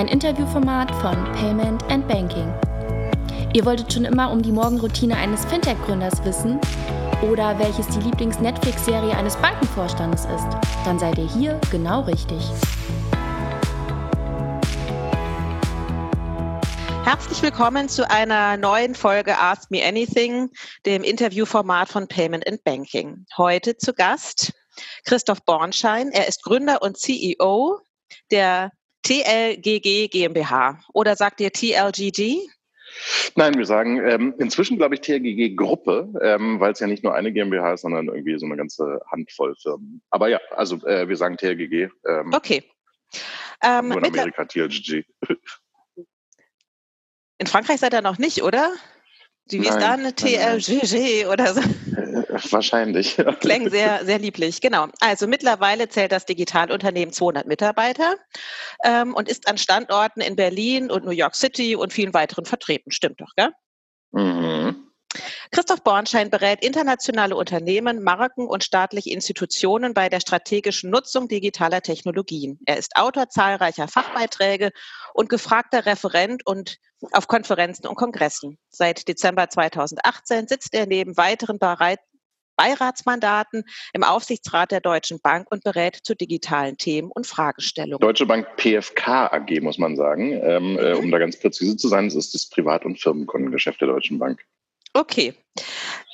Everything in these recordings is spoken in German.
ein Interviewformat von Payment and Banking. Ihr wolltet schon immer um die Morgenroutine eines Fintech-Gründers wissen oder welches die Lieblings-Netflix-Serie eines Bankenvorstandes ist? Dann seid ihr hier genau richtig. Herzlich willkommen zu einer neuen Folge Ask Me Anything, dem Interviewformat von Payment and Banking. Heute zu Gast Christoph Bornschein. Er ist Gründer und CEO der TLGG GmbH. Oder sagt ihr TLGG? Nein, wir sagen ähm, inzwischen, glaube ich, TLGG Gruppe, ähm, weil es ja nicht nur eine GmbH ist, sondern irgendwie so eine ganze Handvoll Firmen. Aber ja, also äh, wir sagen TLGG. Ähm, okay. Ähm, nur in Amerika TLGG. In Frankreich seid ihr noch nicht, oder? Wie ist da eine TLGG oder so? Äh, wahrscheinlich. Klingt sehr, sehr lieblich. Genau. Also mittlerweile zählt das Digitalunternehmen 200 Mitarbeiter ähm, und ist an Standorten in Berlin und New York City und vielen weiteren vertreten. Stimmt doch, gell? Mhm. Christoph Bornschein berät internationale Unternehmen, Marken und staatliche Institutionen bei der strategischen Nutzung digitaler Technologien. Er ist Autor zahlreicher Fachbeiträge und gefragter Referent und auf Konferenzen und Kongressen. Seit Dezember 2018 sitzt er neben weiteren Beiratsmandaten im Aufsichtsrat der Deutschen Bank und berät zu digitalen Themen und Fragestellungen. Deutsche Bank PFK AG, muss man sagen. Ähm, äh, mhm. um da ganz präzise zu sein, das ist das Privat- und Firmenkundengeschäft der Deutschen Bank. Okay.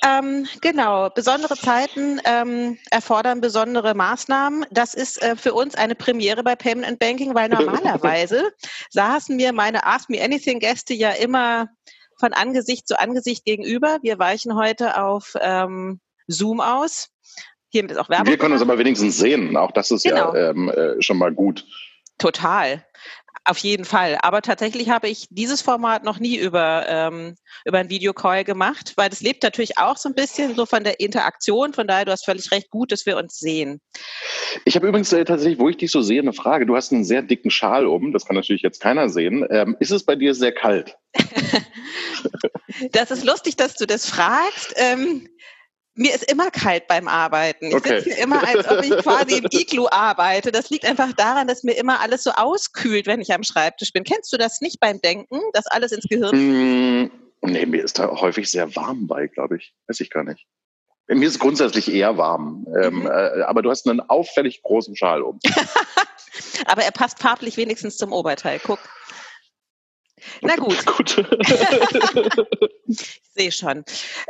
Ähm, genau, besondere Zeiten ähm, erfordern besondere Maßnahmen. Das ist äh, für uns eine Premiere bei Payment and Banking, weil normalerweise saßen mir meine Ask Me Anything Gäste ja immer von Angesicht zu Angesicht gegenüber. Wir weichen heute auf ähm, Zoom aus. Hiermit ist auch Werbung. Wir können uns aber wenigstens sehen. Auch das ist genau. ja ähm, äh, schon mal gut. Total. Auf jeden Fall. Aber tatsächlich habe ich dieses Format noch nie über, ähm, über ein Videocall gemacht, weil das lebt natürlich auch so ein bisschen so von der Interaktion. Von daher, du hast völlig recht, gut, dass wir uns sehen. Ich habe übrigens äh, tatsächlich, wo ich dich so sehe, eine Frage. Du hast einen sehr dicken Schal um, das kann natürlich jetzt keiner sehen. Ähm, ist es bei dir sehr kalt? das ist lustig, dass du das fragst. Ähm, mir ist immer kalt beim Arbeiten. Ich okay. sitze immer, als ob ich quasi im Iglu arbeite. Das liegt einfach daran, dass mir immer alles so auskühlt, wenn ich am Schreibtisch bin. Kennst du das nicht beim Denken, dass alles ins Gehirn? Mm, nee, mir ist da häufig sehr warm bei, glaube ich. Weiß ich gar nicht. Mir ist grundsätzlich eher warm. Ähm, mhm. äh, aber du hast einen auffällig großen Schal um. aber er passt farblich wenigstens zum Oberteil. Guck. Na gut. gut. ich sehe schon.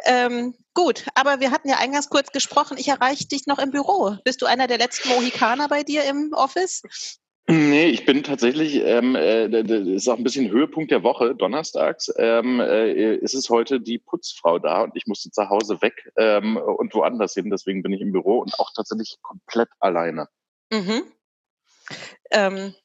Ähm, gut, aber wir hatten ja eingangs kurz gesprochen. Ich erreiche dich noch im Büro. Bist du einer der letzten Mohikaner bei dir im Office? Nee, ich bin tatsächlich, ähm, äh, das ist auch ein bisschen Höhepunkt der Woche, donnerstags, ähm, äh, ist es heute die Putzfrau da und ich musste zu Hause weg ähm, und woanders hin, deswegen bin ich im Büro und auch tatsächlich komplett alleine. Mhm. Ähm,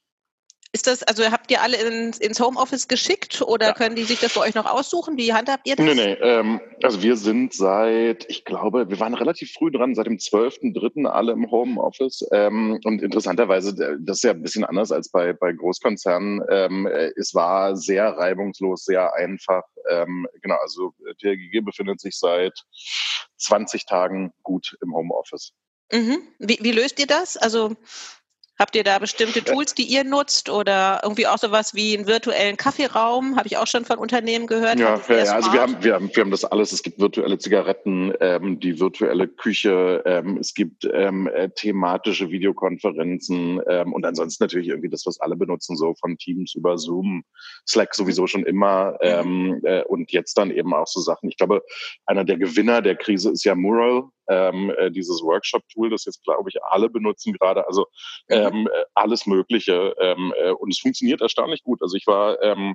ist das, also habt ihr alle ins, ins Homeoffice geschickt oder ja. können die sich das bei euch noch aussuchen? Wie handhabt ihr das? Nee, nee, ähm, also wir sind seit, ich glaube, wir waren relativ früh dran, seit dem 12.3. alle im Homeoffice. Ähm, und interessanterweise, das ist ja ein bisschen anders als bei, bei Großkonzernen. Ähm, es war sehr reibungslos, sehr einfach. Ähm, genau, also TRGG befindet sich seit 20 Tagen gut im Homeoffice. Mhm. Wie, wie löst ihr das? Also Habt ihr da bestimmte Tools, die ihr nutzt oder irgendwie auch sowas wie einen virtuellen Kaffeeraum? Habe ich auch schon von Unternehmen gehört. Ja, ja, ja also wir haben, wir, haben, wir haben das alles. Es gibt virtuelle Zigaretten, ähm, die virtuelle Küche, ähm, es gibt ähm, äh, thematische Videokonferenzen ähm, und ansonsten natürlich irgendwie das, was alle benutzen, so von Teams über Zoom, Slack sowieso schon immer ähm, äh, und jetzt dann eben auch so Sachen. Ich glaube, einer der Gewinner der Krise ist ja Mural, ähm, äh, dieses Workshop-Tool, das jetzt, glaube ich, alle benutzen gerade. Also mhm. ähm, äh, alles Mögliche. Ähm, äh, und es funktioniert erstaunlich gut. Also ich war ähm,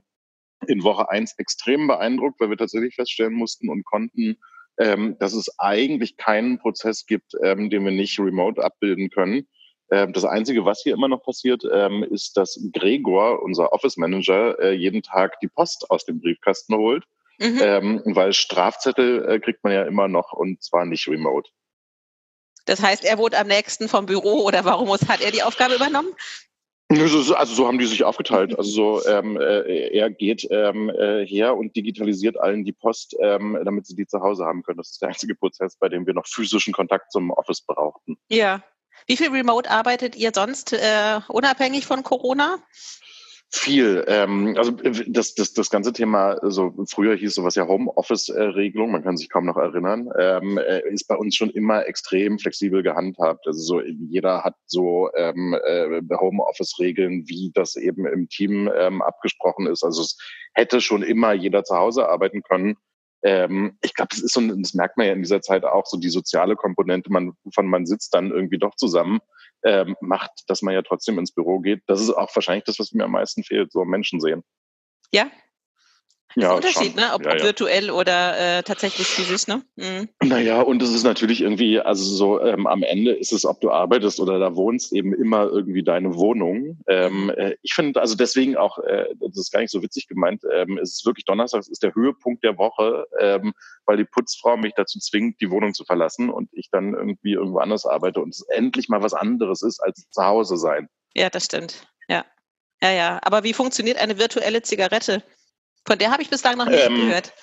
in Woche eins extrem beeindruckt, weil wir tatsächlich feststellen mussten und konnten, ähm, dass es eigentlich keinen Prozess gibt, ähm, den wir nicht remote abbilden können. Ähm, das Einzige, was hier immer noch passiert, ähm, ist, dass Gregor, unser Office Manager, äh, jeden Tag die Post aus dem Briefkasten holt Mhm. Ähm, weil Strafzettel äh, kriegt man ja immer noch und zwar nicht remote. Das heißt, er wohnt am nächsten vom Büro oder warum muss, hat er die Aufgabe übernommen? Also so haben die sich aufgeteilt. Also so, ähm, äh, er geht ähm, äh, her und digitalisiert allen die Post, ähm, damit sie die zu Hause haben können. Das ist der einzige Prozess, bei dem wir noch physischen Kontakt zum Office brauchten. Ja. Wie viel Remote arbeitet ihr sonst äh, unabhängig von Corona? Viel. Ähm, also das, das, das ganze Thema, so früher hieß sowas ja Homeoffice-Regelung, man kann sich kaum noch erinnern, ähm, äh, ist bei uns schon immer extrem flexibel gehandhabt. Also so jeder hat so ähm, äh, Homeoffice-Regeln, wie das eben im Team ähm, abgesprochen ist. Also es hätte schon immer jeder zu Hause arbeiten können. Ähm, ich glaube, das ist so, das merkt man ja in dieser Zeit auch, so die soziale Komponente, man, von man sitzt dann irgendwie doch zusammen ähm, macht, dass man ja trotzdem ins Büro geht. Das ist auch wahrscheinlich das, was mir am meisten fehlt, so Menschen sehen. Ja, ja, ein Unterschied, ne? ob, ja, ob virtuell oder äh, tatsächlich physisch. Ne? Mhm. Naja, und es ist natürlich irgendwie, also so ähm, am Ende ist es, ob du arbeitest oder da wohnst, eben immer irgendwie deine Wohnung. Ähm, mhm. äh, ich finde, also deswegen auch, äh, das ist gar nicht so witzig gemeint, ähm, es ist wirklich Donnerstag, es ist der Höhepunkt der Woche, ähm, weil die Putzfrau mich dazu zwingt, die Wohnung zu verlassen und ich dann irgendwie irgendwo anders arbeite und es endlich mal was anderes ist als zu Hause sein. Ja, das stimmt. Ja. Ja, ja. Aber wie funktioniert eine virtuelle Zigarette? Von der habe ich bislang noch nicht ähm, gehört.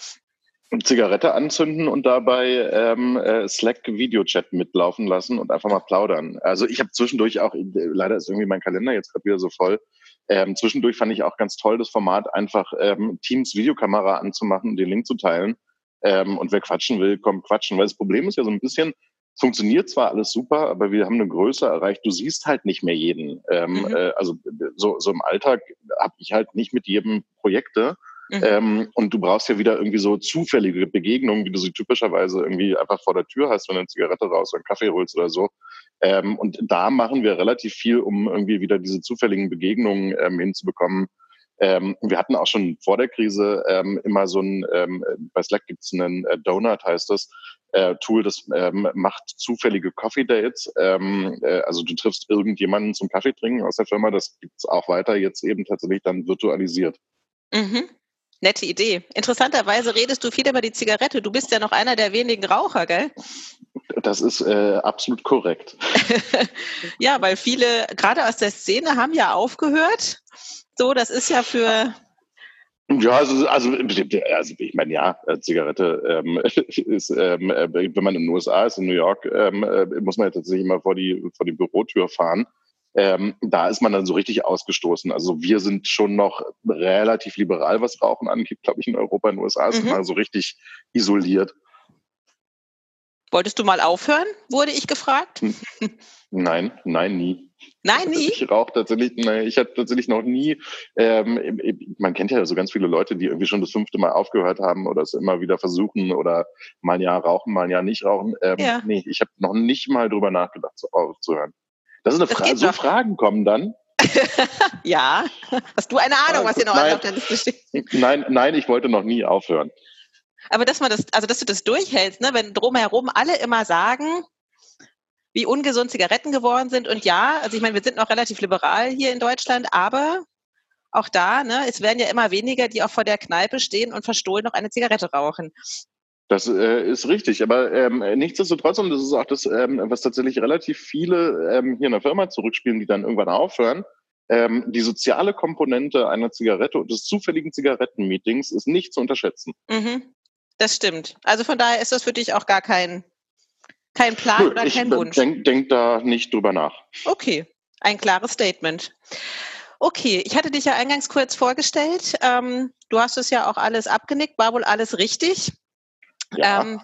Zigarette anzünden und dabei ähm, äh, Slack Videochat mitlaufen lassen und einfach mal plaudern. Also ich habe zwischendurch auch, leider ist irgendwie mein Kalender jetzt gerade wieder so voll. Ähm, zwischendurch fand ich auch ganz toll das Format, einfach ähm, Teams Videokamera anzumachen und den Link zu teilen. Ähm, und wer quatschen will, kommt quatschen. Weil das Problem ist ja so ein bisschen, funktioniert zwar alles super, aber wir haben eine Größe erreicht. Du siehst halt nicht mehr jeden. Ähm, mhm. äh, also so, so im Alltag habe ich halt nicht mit jedem Projekte. Mhm. Ähm, und du brauchst ja wieder irgendwie so zufällige Begegnungen, wie du sie typischerweise irgendwie einfach vor der Tür hast, wenn du eine Zigarette raus oder einen Kaffee holst oder so. Ähm, und da machen wir relativ viel, um irgendwie wieder diese zufälligen Begegnungen ähm, hinzubekommen. Ähm, wir hatten auch schon vor der Krise ähm, immer so ein, ähm, bei Slack gibt's einen äh, Donut, heißt das, äh, Tool, das macht zufällige Coffee Dates. Äh, also du triffst irgendjemanden zum Kaffee trinken aus der Firma. Das gibt's auch weiter jetzt eben tatsächlich dann virtualisiert. Mhm. Nette Idee. Interessanterweise redest du viel über die Zigarette. Du bist ja noch einer der wenigen Raucher, gell? Das ist äh, absolut korrekt. ja, weil viele, gerade aus der Szene, haben ja aufgehört. So, das ist ja für. Ja, also, also, also ich meine, ja, äh, Zigarette ähm, ist, ähm, äh, wenn man in den USA ist, in New York, ähm, äh, muss man ja tatsächlich immer vor die, vor die Bürotür fahren ähm, da ist man dann so richtig ausgestoßen. Also wir sind schon noch relativ liberal, was Rauchen angeht, glaube ich, in Europa, in den USA ist mhm. man so richtig isoliert. Wolltest du mal aufhören, wurde ich gefragt? Hm. Nein, nein, nie. Nein, nie? Ich rauche tatsächlich, nein, ich hatte tatsächlich noch nie, ähm, man kennt ja so ganz viele Leute, die irgendwie schon das fünfte Mal aufgehört haben oder es immer wieder versuchen oder mal ein Jahr rauchen, mal ein Jahr nicht rauchen. Ähm, ja. Nee, ich habe noch nicht mal drüber nachgedacht, aufzuhören. Das ist eine Frage. So Fragen kommen dann. ja. Hast du eine Ahnung, was hier noch nein, auf der Liste steht? Nein, nein, ich wollte noch nie aufhören. Aber dass man das, also dass du das durchhältst, ne, wenn drumherum alle immer sagen, wie ungesund Zigaretten geworden sind. Und ja, also ich meine, wir sind noch relativ liberal hier in Deutschland, aber auch da, ne, es werden ja immer weniger, die auch vor der Kneipe stehen und verstohlen noch eine Zigarette rauchen. Das äh, ist richtig, aber ähm, nichtsdestotrotz, und das ist auch das, ähm, was tatsächlich relativ viele ähm, hier in der Firma zurückspielen, die dann irgendwann aufhören, ähm, die soziale Komponente einer Zigarette und des zufälligen Zigarettenmeetings ist nicht zu unterschätzen. Mhm. Das stimmt. Also von daher ist das für dich auch gar kein, kein Plan Nö, oder kein ich Wunsch. Denk, denk da nicht drüber nach. Okay, ein klares Statement. Okay, ich hatte dich ja eingangs kurz vorgestellt. Ähm, du hast es ja auch alles abgenickt, war wohl alles richtig. Ja. Ähm,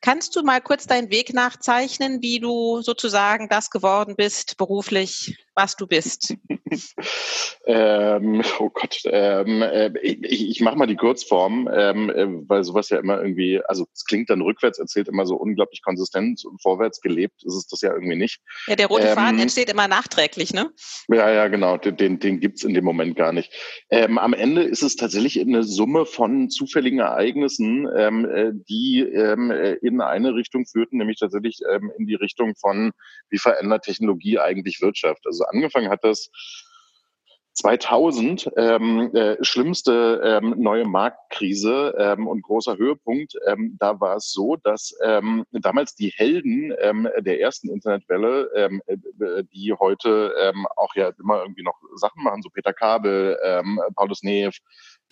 kannst du mal kurz deinen Weg nachzeichnen, wie du sozusagen das geworden bist, beruflich, was du bist? ähm, oh Gott, ähm, äh, ich, ich mache mal die Kurzform, ähm, äh, weil sowas ja immer irgendwie, also es klingt dann rückwärts erzählt immer so unglaublich konsistent und vorwärts gelebt ist es das ja irgendwie nicht. Ja, der rote Faden ähm, entsteht immer nachträglich, ne? Ja, ja, genau, den, den, den gibt's in dem Moment gar nicht. Ähm, am Ende ist es tatsächlich eine Summe von zufälligen Ereignissen, ähm, äh, die ähm, in eine Richtung führten, nämlich tatsächlich ähm, in die Richtung von, wie verändert Technologie eigentlich Wirtschaft? Also angefangen hat das 2000 ähm, äh, schlimmste ähm, neue Marktkrise ähm, und großer Höhepunkt. Ähm, da war es so, dass ähm, damals die Helden ähm, der ersten Internetwelle, ähm, äh, die heute ähm, auch ja immer irgendwie noch Sachen machen, so Peter Kabel, ähm, Paulus Neef,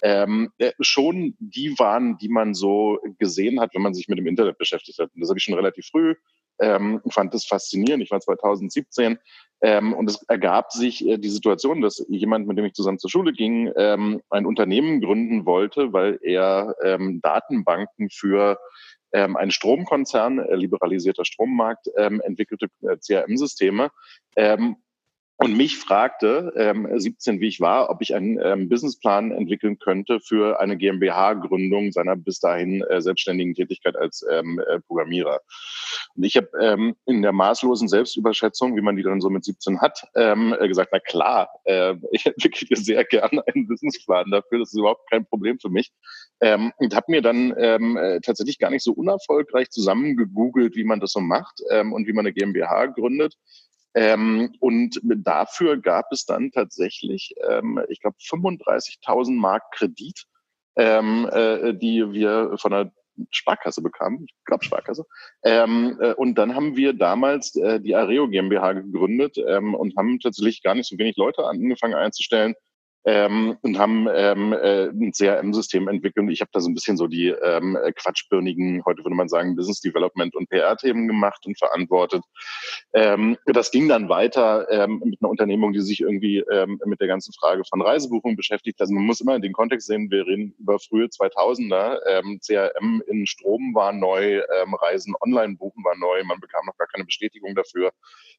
ähm, äh, schon die waren, die man so gesehen hat, wenn man sich mit dem Internet beschäftigt hat. Und das habe ich schon relativ früh ähm, fand das faszinierend. Ich war 2017 ähm, und es ergab sich äh, die Situation, dass jemand, mit dem ich zusammen zur Schule ging, ähm, ein Unternehmen gründen wollte, weil er ähm, Datenbanken für ähm, einen Stromkonzern, äh, liberalisierter Strommarkt, ähm, entwickelte äh, CRM-Systeme. Ähm, und mich fragte, ähm, 17 wie ich war, ob ich einen ähm, Businessplan entwickeln könnte für eine GmbH-Gründung seiner bis dahin äh, selbstständigen Tätigkeit als ähm, äh, Programmierer. Und ich habe ähm, in der maßlosen Selbstüberschätzung, wie man die dann so mit 17 hat, ähm, äh, gesagt, na klar, äh, ich entwickle sehr gerne einen Businessplan dafür, das ist überhaupt kein Problem für mich. Ähm, und habe mir dann ähm, äh, tatsächlich gar nicht so unerfolgreich zusammengegoogelt, wie man das so macht ähm, und wie man eine GmbH gründet ähm, und dafür gab es dann tatsächlich, ähm, ich glaube, 35.000 Mark Kredit, ähm, äh, die wir von der Sparkasse bekamen, ich glaube Sparkasse. Ähm, äh, und dann haben wir damals äh, die Areo GmbH gegründet ähm, und haben tatsächlich gar nicht so wenig Leute angefangen einzustellen ähm, und haben ähm, äh, ein CRM-System entwickelt. Ich habe da so ein bisschen so die ähm, quatschbirnigen, heute würde man sagen, Business Development und PR-Themen gemacht und verantwortet. Ähm, das ging dann weiter ähm, mit einer Unternehmung, die sich irgendwie ähm, mit der ganzen Frage von Reisebuchungen beschäftigt. Also man muss immer in den Kontext sehen, wir reden über frühe 2000er. Ähm, CRM in Strom war neu, ähm, Reisen online buchen war neu, man bekam noch gar keine Bestätigung dafür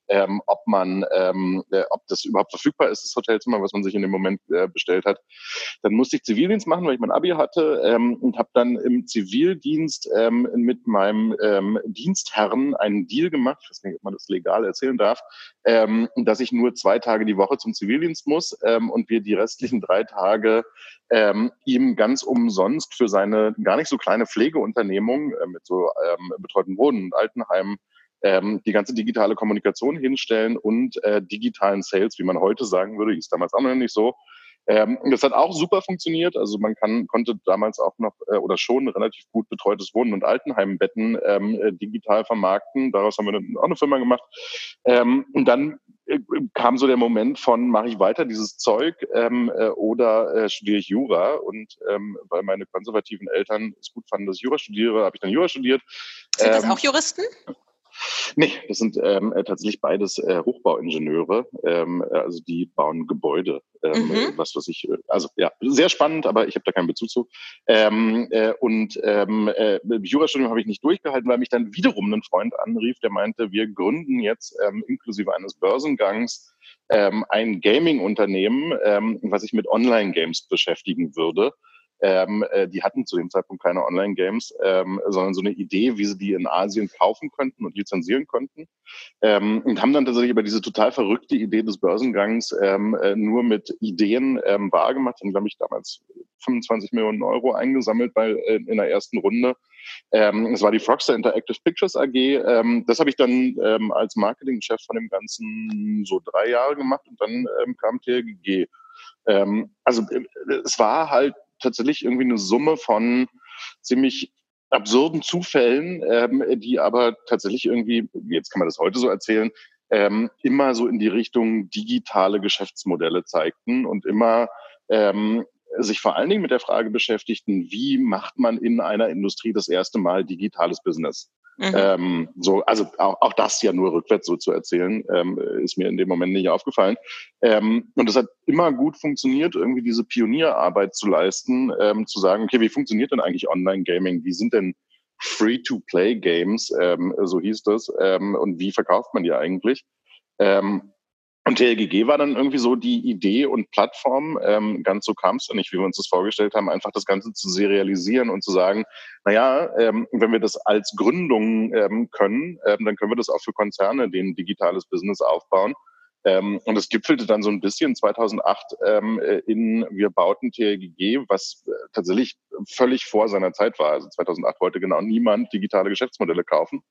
ähm, ob man, ähm, äh, ob das überhaupt verfügbar ist, das Hotelzimmer, was man sich in dem Moment äh, bestellt hat. Dann musste ich Zivildienst machen, weil ich mein Abi hatte ähm, und habe dann im Zivildienst ähm, mit meinem ähm, Dienstherren einen Deal gemacht, ich weiß nicht, ob man das legal erzählen darf, ähm, dass ich nur zwei Tage die Woche zum Zivildienst muss ähm, und wir die restlichen drei Tage ähm, ihm ganz umsonst für seine gar nicht so kleine Pflegeunternehmung äh, mit so ähm, betreuten Wohnen und Altenheimen ähm, die ganze digitale Kommunikation hinstellen und äh, digitalen Sales, wie man heute sagen würde, ist damals auch noch nicht so. Ähm, das hat auch super funktioniert. Also man kann, konnte damals auch noch äh, oder schon relativ gut betreutes Wohnen und Altenheimbetten ähm, äh, digital vermarkten. Daraus haben wir dann auch eine Firma gemacht. Ähm, und dann äh, kam so der Moment von, mache ich weiter dieses Zeug ähm, äh, oder äh, studiere ich Jura? Und ähm, weil meine konservativen Eltern es gut fanden, dass ich Jura studiere, habe ich dann Jura studiert. Sind das ähm, auch Juristen? Nee, das sind ähm, äh, tatsächlich beides äh, Hochbauingenieure. Ähm, äh, also die bauen Gebäude. Ähm, mhm. Was was ich, äh, also ja, sehr spannend, aber ich habe da keinen Bezug zu. Ähm, äh, und ähm, äh, Jurastudium habe ich nicht durchgehalten, weil mich dann wiederum ein Freund anrief, der meinte, wir gründen jetzt ähm, inklusive eines Börsengangs ähm, ein Gaming-Unternehmen, ähm, was sich mit Online-Games beschäftigen würde. Ähm, äh, die hatten zu dem Zeitpunkt keine Online-Games, ähm, sondern so eine Idee, wie sie die in Asien kaufen könnten und lizenzieren könnten. Ähm, und haben dann tatsächlich über diese total verrückte Idee des Börsengangs ähm, äh, nur mit Ideen ähm, wahrgemacht. Haben, glaube ich, damals 25 Millionen Euro eingesammelt bei, äh, in der ersten Runde. Ähm, es war die Frogster Interactive Pictures AG. Ähm, das habe ich dann ähm, als Marketingchef von dem Ganzen so drei Jahre gemacht und dann ähm, kam TLGG. Ähm, also äh, es war halt tatsächlich irgendwie eine Summe von ziemlich absurden Zufällen, ähm, die aber tatsächlich irgendwie, jetzt kann man das heute so erzählen, ähm, immer so in die Richtung digitale Geschäftsmodelle zeigten und immer ähm, sich vor allen Dingen mit der Frage beschäftigten, wie macht man in einer Industrie das erste Mal digitales Business? Mhm. Ähm, so, also auch, auch das ja nur rückwärts so zu erzählen, ähm, ist mir in dem Moment nicht aufgefallen. Ähm, und es hat immer gut funktioniert, irgendwie diese Pionierarbeit zu leisten, ähm, zu sagen, okay, wie funktioniert denn eigentlich Online-Gaming? Wie sind denn Free-to-Play-Games, ähm, so hieß das, ähm, und wie verkauft man die eigentlich? Ähm, und TLGG war dann irgendwie so die Idee und Plattform, ähm, ganz so kam es ja nicht, wie wir uns das vorgestellt haben, einfach das Ganze zu serialisieren und zu sagen, naja, ähm, wenn wir das als Gründung ähm, können, ähm, dann können wir das auch für Konzerne, die ein digitales Business aufbauen. Ähm, und es gipfelte dann so ein bisschen 2008 ähm, in Wir bauten TLGG, was äh, tatsächlich völlig vor seiner Zeit war. Also 2008 wollte genau niemand digitale Geschäftsmodelle kaufen.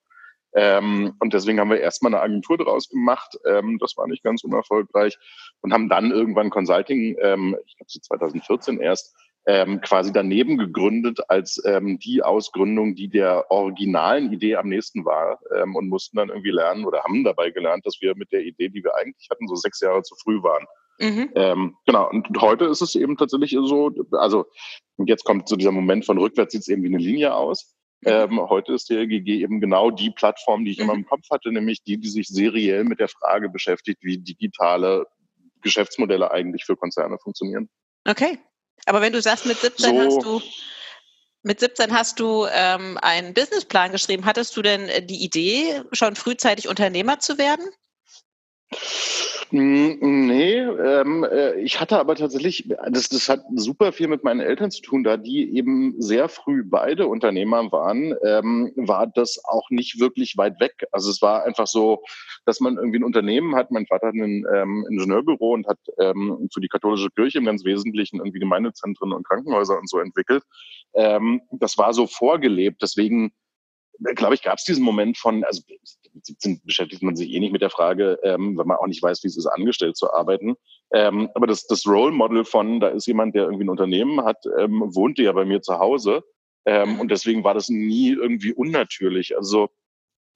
Ähm, und deswegen haben wir erstmal eine Agentur draus gemacht. Ähm, das war nicht ganz unerfolgreich und haben dann irgendwann Consulting, ähm, ich glaube so 2014 erst, ähm, quasi daneben gegründet als ähm, die Ausgründung, die der originalen Idee am nächsten war ähm, und mussten dann irgendwie lernen oder haben dabei gelernt, dass wir mit der Idee, die wir eigentlich hatten, so sechs Jahre zu früh waren. Mhm. Ähm, genau, und heute ist es eben tatsächlich so, also jetzt kommt so dieser Moment von rückwärts sieht es eben wie eine Linie aus. Ähm, heute ist der LGG eben genau die Plattform, die ich mhm. immer im Kopf hatte, nämlich die, die sich seriell mit der Frage beschäftigt, wie digitale Geschäftsmodelle eigentlich für Konzerne funktionieren. Okay. Aber wenn du sagst, mit 17 so, hast du mit 17 hast du ähm, einen Businessplan geschrieben. Hattest du denn äh, die Idee, schon frühzeitig Unternehmer zu werden? Hm, nee, ähm, äh, ich hatte aber tatsächlich, das, das hat super viel mit meinen Eltern zu tun, da die eben sehr früh beide Unternehmer waren, ähm, war das auch nicht wirklich weit weg. Also es war einfach so, dass man irgendwie ein Unternehmen hat. Mein Vater hat ein ähm, Ingenieurbüro und hat ähm, für die katholische Kirche im ganz Wesentlichen irgendwie Gemeindezentren und Krankenhäuser und so entwickelt. Ähm, das war so vorgelebt. Deswegen glaube ich, gab es diesen Moment von, also mit 17 beschäftigt man sich eh nicht mit der Frage, ähm, wenn man auch nicht weiß, wie es ist, angestellt zu arbeiten. Ähm, aber das, das Role Model von, da ist jemand, der irgendwie ein Unternehmen hat, ähm, wohnte ja bei mir zu Hause. Ähm, und deswegen war das nie irgendwie unnatürlich. Also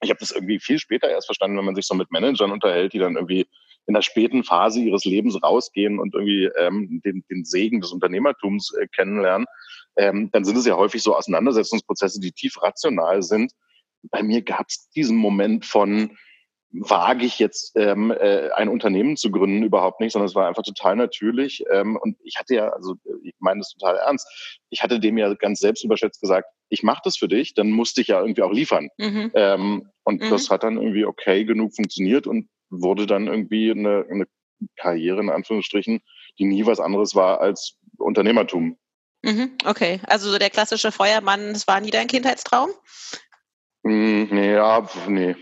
ich habe das irgendwie viel später erst verstanden, wenn man sich so mit Managern unterhält, die dann irgendwie in der späten Phase ihres Lebens rausgehen und irgendwie ähm, den, den Segen des Unternehmertums äh, kennenlernen, ähm, dann sind es ja häufig so Auseinandersetzungsprozesse, die tief rational sind. Bei mir gab es diesen Moment von, wage ich jetzt ähm, äh, ein Unternehmen zu gründen überhaupt nicht, sondern es war einfach total natürlich. Ähm, und ich hatte ja, also ich meine das total ernst, ich hatte dem ja ganz selbstüberschätzt gesagt, ich mache das für dich, dann musste ich ja irgendwie auch liefern. Mhm. Ähm, und mhm. das hat dann irgendwie okay genug funktioniert und wurde dann irgendwie eine, eine Karriere in Anführungsstrichen, die nie was anderes war als Unternehmertum. Mhm, okay, also so der klassische Feuermann, das war nie dein Kindheitstraum? Mm, nee, ja, nee.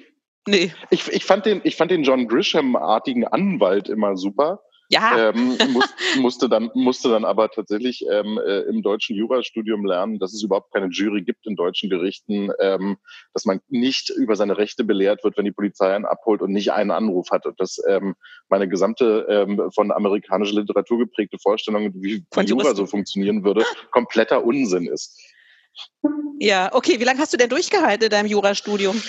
Nee. Ich, ich, fand den, ich fand den John Grisham-artigen Anwalt immer super. Ja. Ähm, muss, musste, dann, musste dann aber tatsächlich ähm, äh, im deutschen Jurastudium lernen, dass es überhaupt keine Jury gibt in deutschen Gerichten, ähm, dass man nicht über seine Rechte belehrt wird, wenn die Polizei einen abholt und nicht einen Anruf hat. Und dass ähm, meine gesamte ähm, von amerikanischer Literatur geprägte Vorstellung, wie von Jura so funktionieren würde, kompletter Unsinn ist. Ja, okay. Wie lange hast du denn durchgehalten in deinem Jurastudium?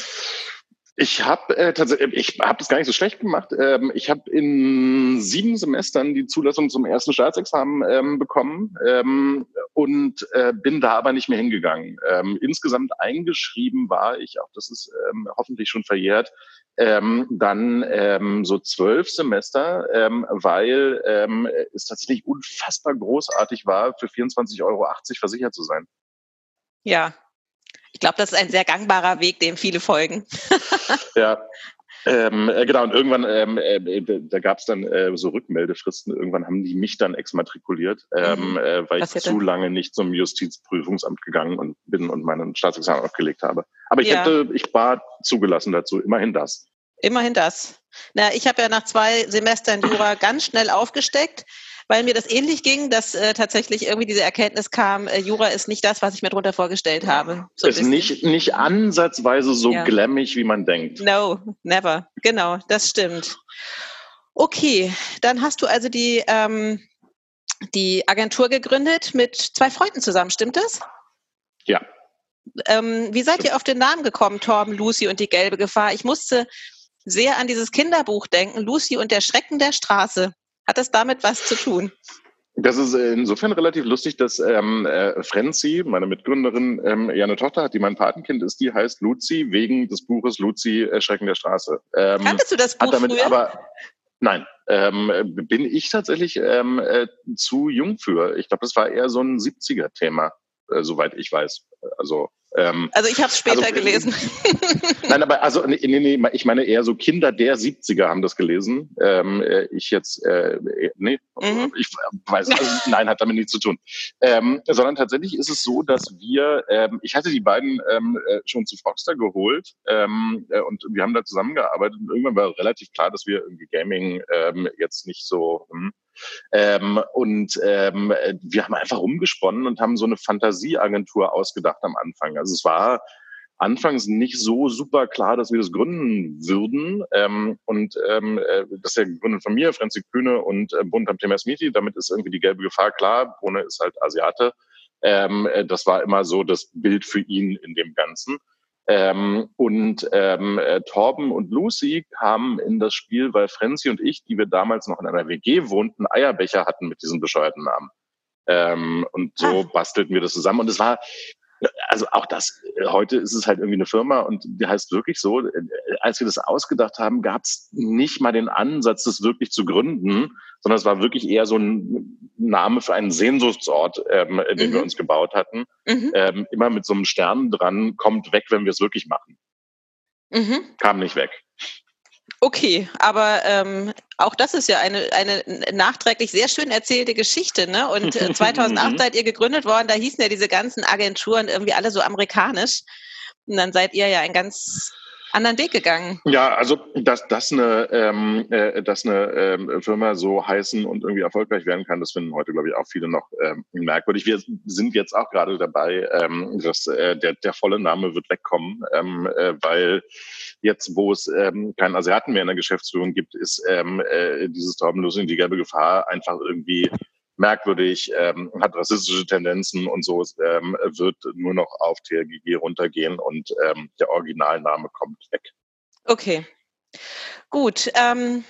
Ich habe äh, tatsächlich, ich habe das gar nicht so schlecht gemacht. Ähm, ich habe in sieben Semestern die Zulassung zum ersten Staatsexamen ähm, bekommen ähm, und äh, bin da aber nicht mehr hingegangen. Ähm, insgesamt eingeschrieben war ich, auch das ist ähm, hoffentlich schon verjährt, ähm, dann ähm, so zwölf Semester, ähm, weil ähm, es tatsächlich unfassbar großartig war, für 24,80 Euro versichert zu sein. Ja, ich glaube, das ist ein sehr gangbarer Weg, dem viele folgen. ja. Ähm, äh, genau, und irgendwann, ähm, äh, da gab es dann äh, so Rückmeldefristen. Irgendwann haben die mich dann exmatrikuliert, ähm, mhm. äh, weil Was ich zu lange nicht zum Justizprüfungsamt gegangen und bin und meinen Staatsexamen abgelegt habe. Aber ich ja. hätte, ich war zugelassen dazu, immerhin das. Immerhin das. Na, ich habe ja nach zwei Semestern Jura ganz schnell aufgesteckt weil mir das ähnlich ging, dass äh, tatsächlich irgendwie diese Erkenntnis kam, äh, Jura ist nicht das, was ich mir darunter vorgestellt habe. So ist nicht, nicht ansatzweise so ja. glammig, wie man denkt. No, never. Genau, das stimmt. Okay, dann hast du also die, ähm, die Agentur gegründet mit zwei Freunden zusammen, stimmt das? Ja. Ähm, wie seid ihr auf den Namen gekommen, Torben, Lucy und die gelbe Gefahr? Ich musste sehr an dieses Kinderbuch denken, Lucy und der Schrecken der Straße. Hat das damit was zu tun? Das ist insofern relativ lustig, dass ähm, äh, Frenzy, meine Mitgründerin, ähm, ja eine Tochter hat, die mein Patenkind ist, die heißt Luzi wegen des Buches Luzi, Erschrecken der Straße. Ähm, Kanntest du das Buch damit früher? Aber, nein, ähm, bin ich tatsächlich ähm, äh, zu jung für. Ich glaube, das war eher so ein 70er-Thema, äh, soweit ich weiß. Also ähm, also ich habe es später also, gelesen. Nein, aber also nee, nee, nee, ich meine eher so Kinder der 70er haben das gelesen. Ähm, äh, ich jetzt, äh, nee, mhm. ich weiß, also, nein, hat damit nichts zu tun. Ähm, sondern tatsächlich ist es so, dass wir, ähm, ich hatte die beiden ähm, äh, schon zu Foxter geholt ähm, äh, und wir haben da zusammengearbeitet und irgendwann war relativ klar, dass wir irgendwie Gaming ähm, jetzt nicht so hm, ähm, und ähm, wir haben einfach rumgesponnen und haben so eine Fantasieagentur ausgedacht am Anfang. Also es war anfangs nicht so super klar, dass wir das gründen würden. Ähm, und ähm, äh, das ist ja gegründet von mir, Franzi Kühne und äh, Buntam Temesmiti. Damit ist irgendwie die gelbe Gefahr klar. Brune ist halt Asiate. Ähm, äh, das war immer so das Bild für ihn in dem Ganzen. Ähm, und ähm, äh, Torben und Lucy kamen in das Spiel, weil Frenzy und ich, die wir damals noch in einer WG wohnten, Eierbecher hatten mit diesem bescheuerten Namen. Ähm, und so ah. bastelten wir das zusammen. Und es war, Also auch das, heute ist es halt irgendwie eine Firma und die heißt wirklich so, als wir das ausgedacht haben, gab es nicht mal den Ansatz, das wirklich zu gründen, sondern es war wirklich eher so ein Name für einen Sehnsuchtsort, ähm, den mhm. wir uns gebaut hatten. Mhm. Ähm, immer mit so einem Stern dran, kommt weg, wenn wir es wirklich machen. Mhm. Kam nicht weg. Okay, aber ähm, auch das ist ja eine, eine nachträglich sehr schön erzählte Geschichte. Ne? Und äh, 2008 seid ihr gegründet worden, da hießen ja diese ganzen Agenturen irgendwie alle so amerikanisch. Und dann seid ihr ja ein ganz anderen Weg gegangen. Ja, also dass, dass eine, ähm, äh, dass eine ähm, Firma so heißen und irgendwie erfolgreich werden kann, das finden heute, glaube ich, auch viele noch ähm, merkwürdig. Wir sind jetzt auch gerade dabei, ähm, dass äh, der, der volle Name wird wegkommen, ähm, äh, weil jetzt, wo es ähm, keinen Asiaten mehr in der Geschäftsführung gibt, ist ähm, äh, dieses Taubenlos in die gelbe Gefahr einfach irgendwie merkwürdig, ähm, hat rassistische Tendenzen und so ähm, wird nur noch auf TRGG runtergehen und ähm, der Originalname kommt weg. Okay, gut. Ähm,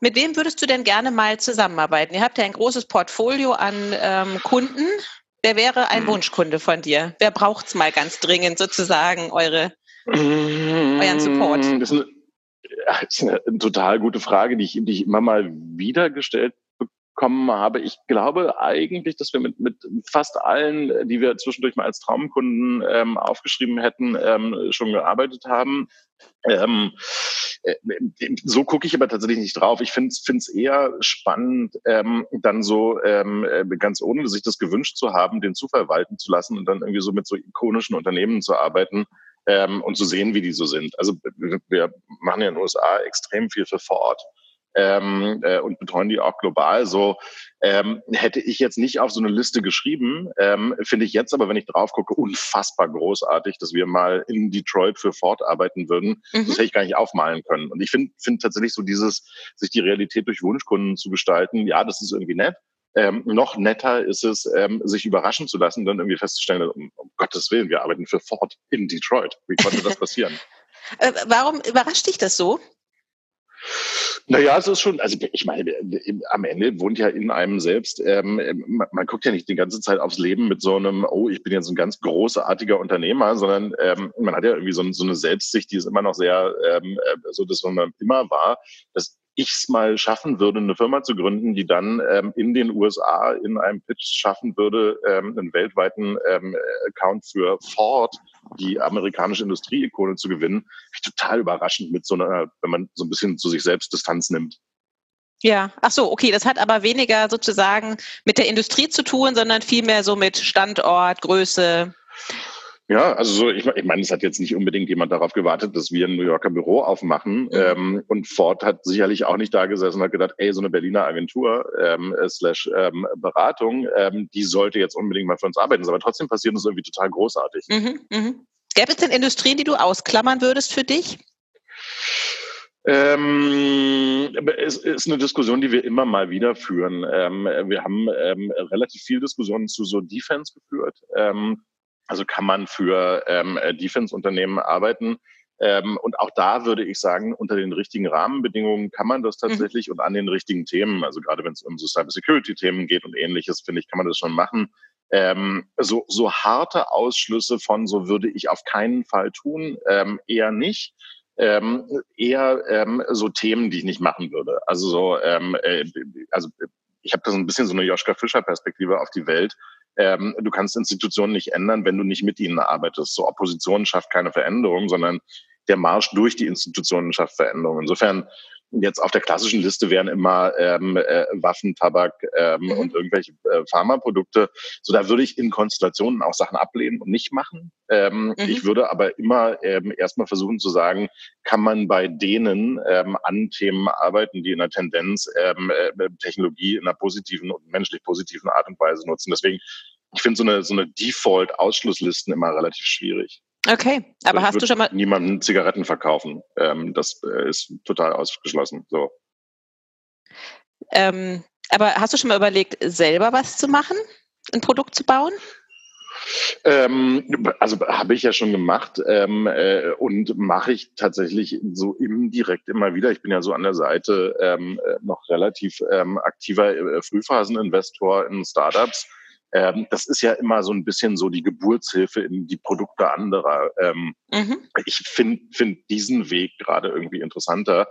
mit wem würdest du denn gerne mal zusammenarbeiten? Ihr habt ja ein großes Portfolio an ähm, Kunden. Wer wäre ein hm. Wunschkunde von dir? Wer braucht es mal ganz dringend sozusagen, eure, euren Support? Das ist, eine, das ist eine total gute Frage, die ich, die ich immer mal wieder gestellt bekommen habe. Ich glaube eigentlich, dass wir mit, mit fast allen, die wir zwischendurch mal als Traumkunden ähm, aufgeschrieben hätten, ähm, schon gearbeitet haben. Ähm, äh, so gucke ich aber tatsächlich nicht drauf. Ich finde es eher spannend, ähm, dann so ähm, äh, ganz ohne sich das gewünscht zu haben, den Zufall walten zu lassen und dann irgendwie so mit so ikonischen Unternehmen zu arbeiten ähm, und zu sehen, wie die so sind. Also wir machen ja in den USA extrem viel für Ford ähm, äh, und betreuen die auch global. So ähm, hätte ich jetzt nicht auf so eine Liste geschrieben, ähm, finde ich jetzt aber, wenn ich drauf gucke, unfassbar großartig, dass wir mal in Detroit für Ford arbeiten würden. Mhm. Das hätte ich gar nicht aufmalen können. Und ich finde find tatsächlich so dieses, sich die Realität durch Wunschkunden zu gestalten, ja, das ist irgendwie nett. Ähm, noch netter ist es, ähm, sich überraschen zu lassen, dann irgendwie festzustellen, um, um Gottes Willen, wir arbeiten für Ford in Detroit. Wie konnte das passieren? äh, warum überrascht dich das so? Naja, es ist schon, also ich meine, am Ende wohnt ja in einem selbst, ähm, man, guckt ja nicht die ganze Zeit aufs Leben mit so einem, oh, ich bin jetzt ein ganz großartiger Unternehmer, sondern ähm, man hat ja irgendwie so, so, eine Selbstsicht, die ist immer noch sehr ähm, äh, so, das, was man immer war. Das ich es mal schaffen würde, eine Firma zu gründen, die dann ähm, in den USA in einem Pitch schaffen würde, ähm, einen weltweiten ähm, Account für Ford, die amerikanische Industrieikone zu gewinnen, total überraschend mit so einer, wenn man so ein bisschen zu sich selbst Distanz nimmt. Ja, ach so, okay. Das hat aber weniger sozusagen mit der Industrie zu tun, sondern vielmehr so mit Standort, Größe. Ja, also so, ich, ich meine, es hat jetzt nicht unbedingt jemand darauf gewartet, dass wir ein New Yorker Büro aufmachen. Mhm. Ähm, und Ford hat sicherlich auch nicht da gesessen und hat gedacht, ey, so eine Berliner Agentur ähm, äh, slash ähm, Beratung, ähm, die sollte jetzt unbedingt mal für uns arbeiten. Aber trotzdem passiert das irgendwie total großartig. Mhm, mh. Gäbe es denn Industrien, die du ausklammern würdest für dich? Ähm, es ist eine Diskussion, die wir immer mal wieder führen. Ähm, wir haben ähm, relativ viel Diskussionen zu so Defense geführt. Ähm, also kann man für ähm, äh, Defense-Unternehmen arbeiten. Ähm, und auch da würde ich sagen, unter den richtigen Rahmenbedingungen kann man das mhm. tatsächlich mhm. und an den richtigen Themen, also gerade wenn es um so Cybersecurity-Themen geht und ähnliches, finde ich, kann man das schon machen. Ähm, so, so harte Ausschlüsse von, so würde ich auf keinen Fall tun, ähm, eher nicht. Ähm, eher ähm, so Themen, die ich nicht machen würde. Also so, ähm, äh, also ich habe da so ein bisschen so eine Joschka Fischer Perspektive auf die Welt. Ähm, du kannst Institutionen nicht ändern, wenn du nicht mit ihnen arbeitest. So Opposition schafft keine Veränderung, sondern der Marsch durch die Institutionen schafft Veränderung. Insofern Jetzt auf der klassischen Liste wären immer ähm, äh, Waffen, Tabak ähm, mhm. und irgendwelche äh, Pharmaprodukte. So, da würde ich in Konstellationen auch Sachen ablehnen und nicht machen. Ähm, mhm. Ich würde aber immer ähm, erstmal versuchen zu sagen, kann man bei denen ähm, an Themen arbeiten, die in der Tendenz ähm, äh, Technologie in einer positiven und menschlich positiven Art und Weise nutzen. Deswegen, ich finde so eine, so eine Default-Ausschlusslisten immer relativ schwierig. Okay, aber also hast du schon mal. Niemanden Zigaretten verkaufen. Ähm, das äh, ist total ausgeschlossen. So. Ähm, aber hast du schon mal überlegt, selber was zu machen, ein Produkt zu bauen? Ähm, also habe ich ja schon gemacht ähm, äh, und mache ich tatsächlich so indirekt immer wieder. Ich bin ja so an der Seite ähm, äh, noch relativ ähm, aktiver äh, Frühphaseninvestor in Startups ähm, das ist ja immer so ein bisschen so die Geburtshilfe in die Produkte anderer. Ähm, mhm. Ich finde find diesen Weg gerade irgendwie interessanter,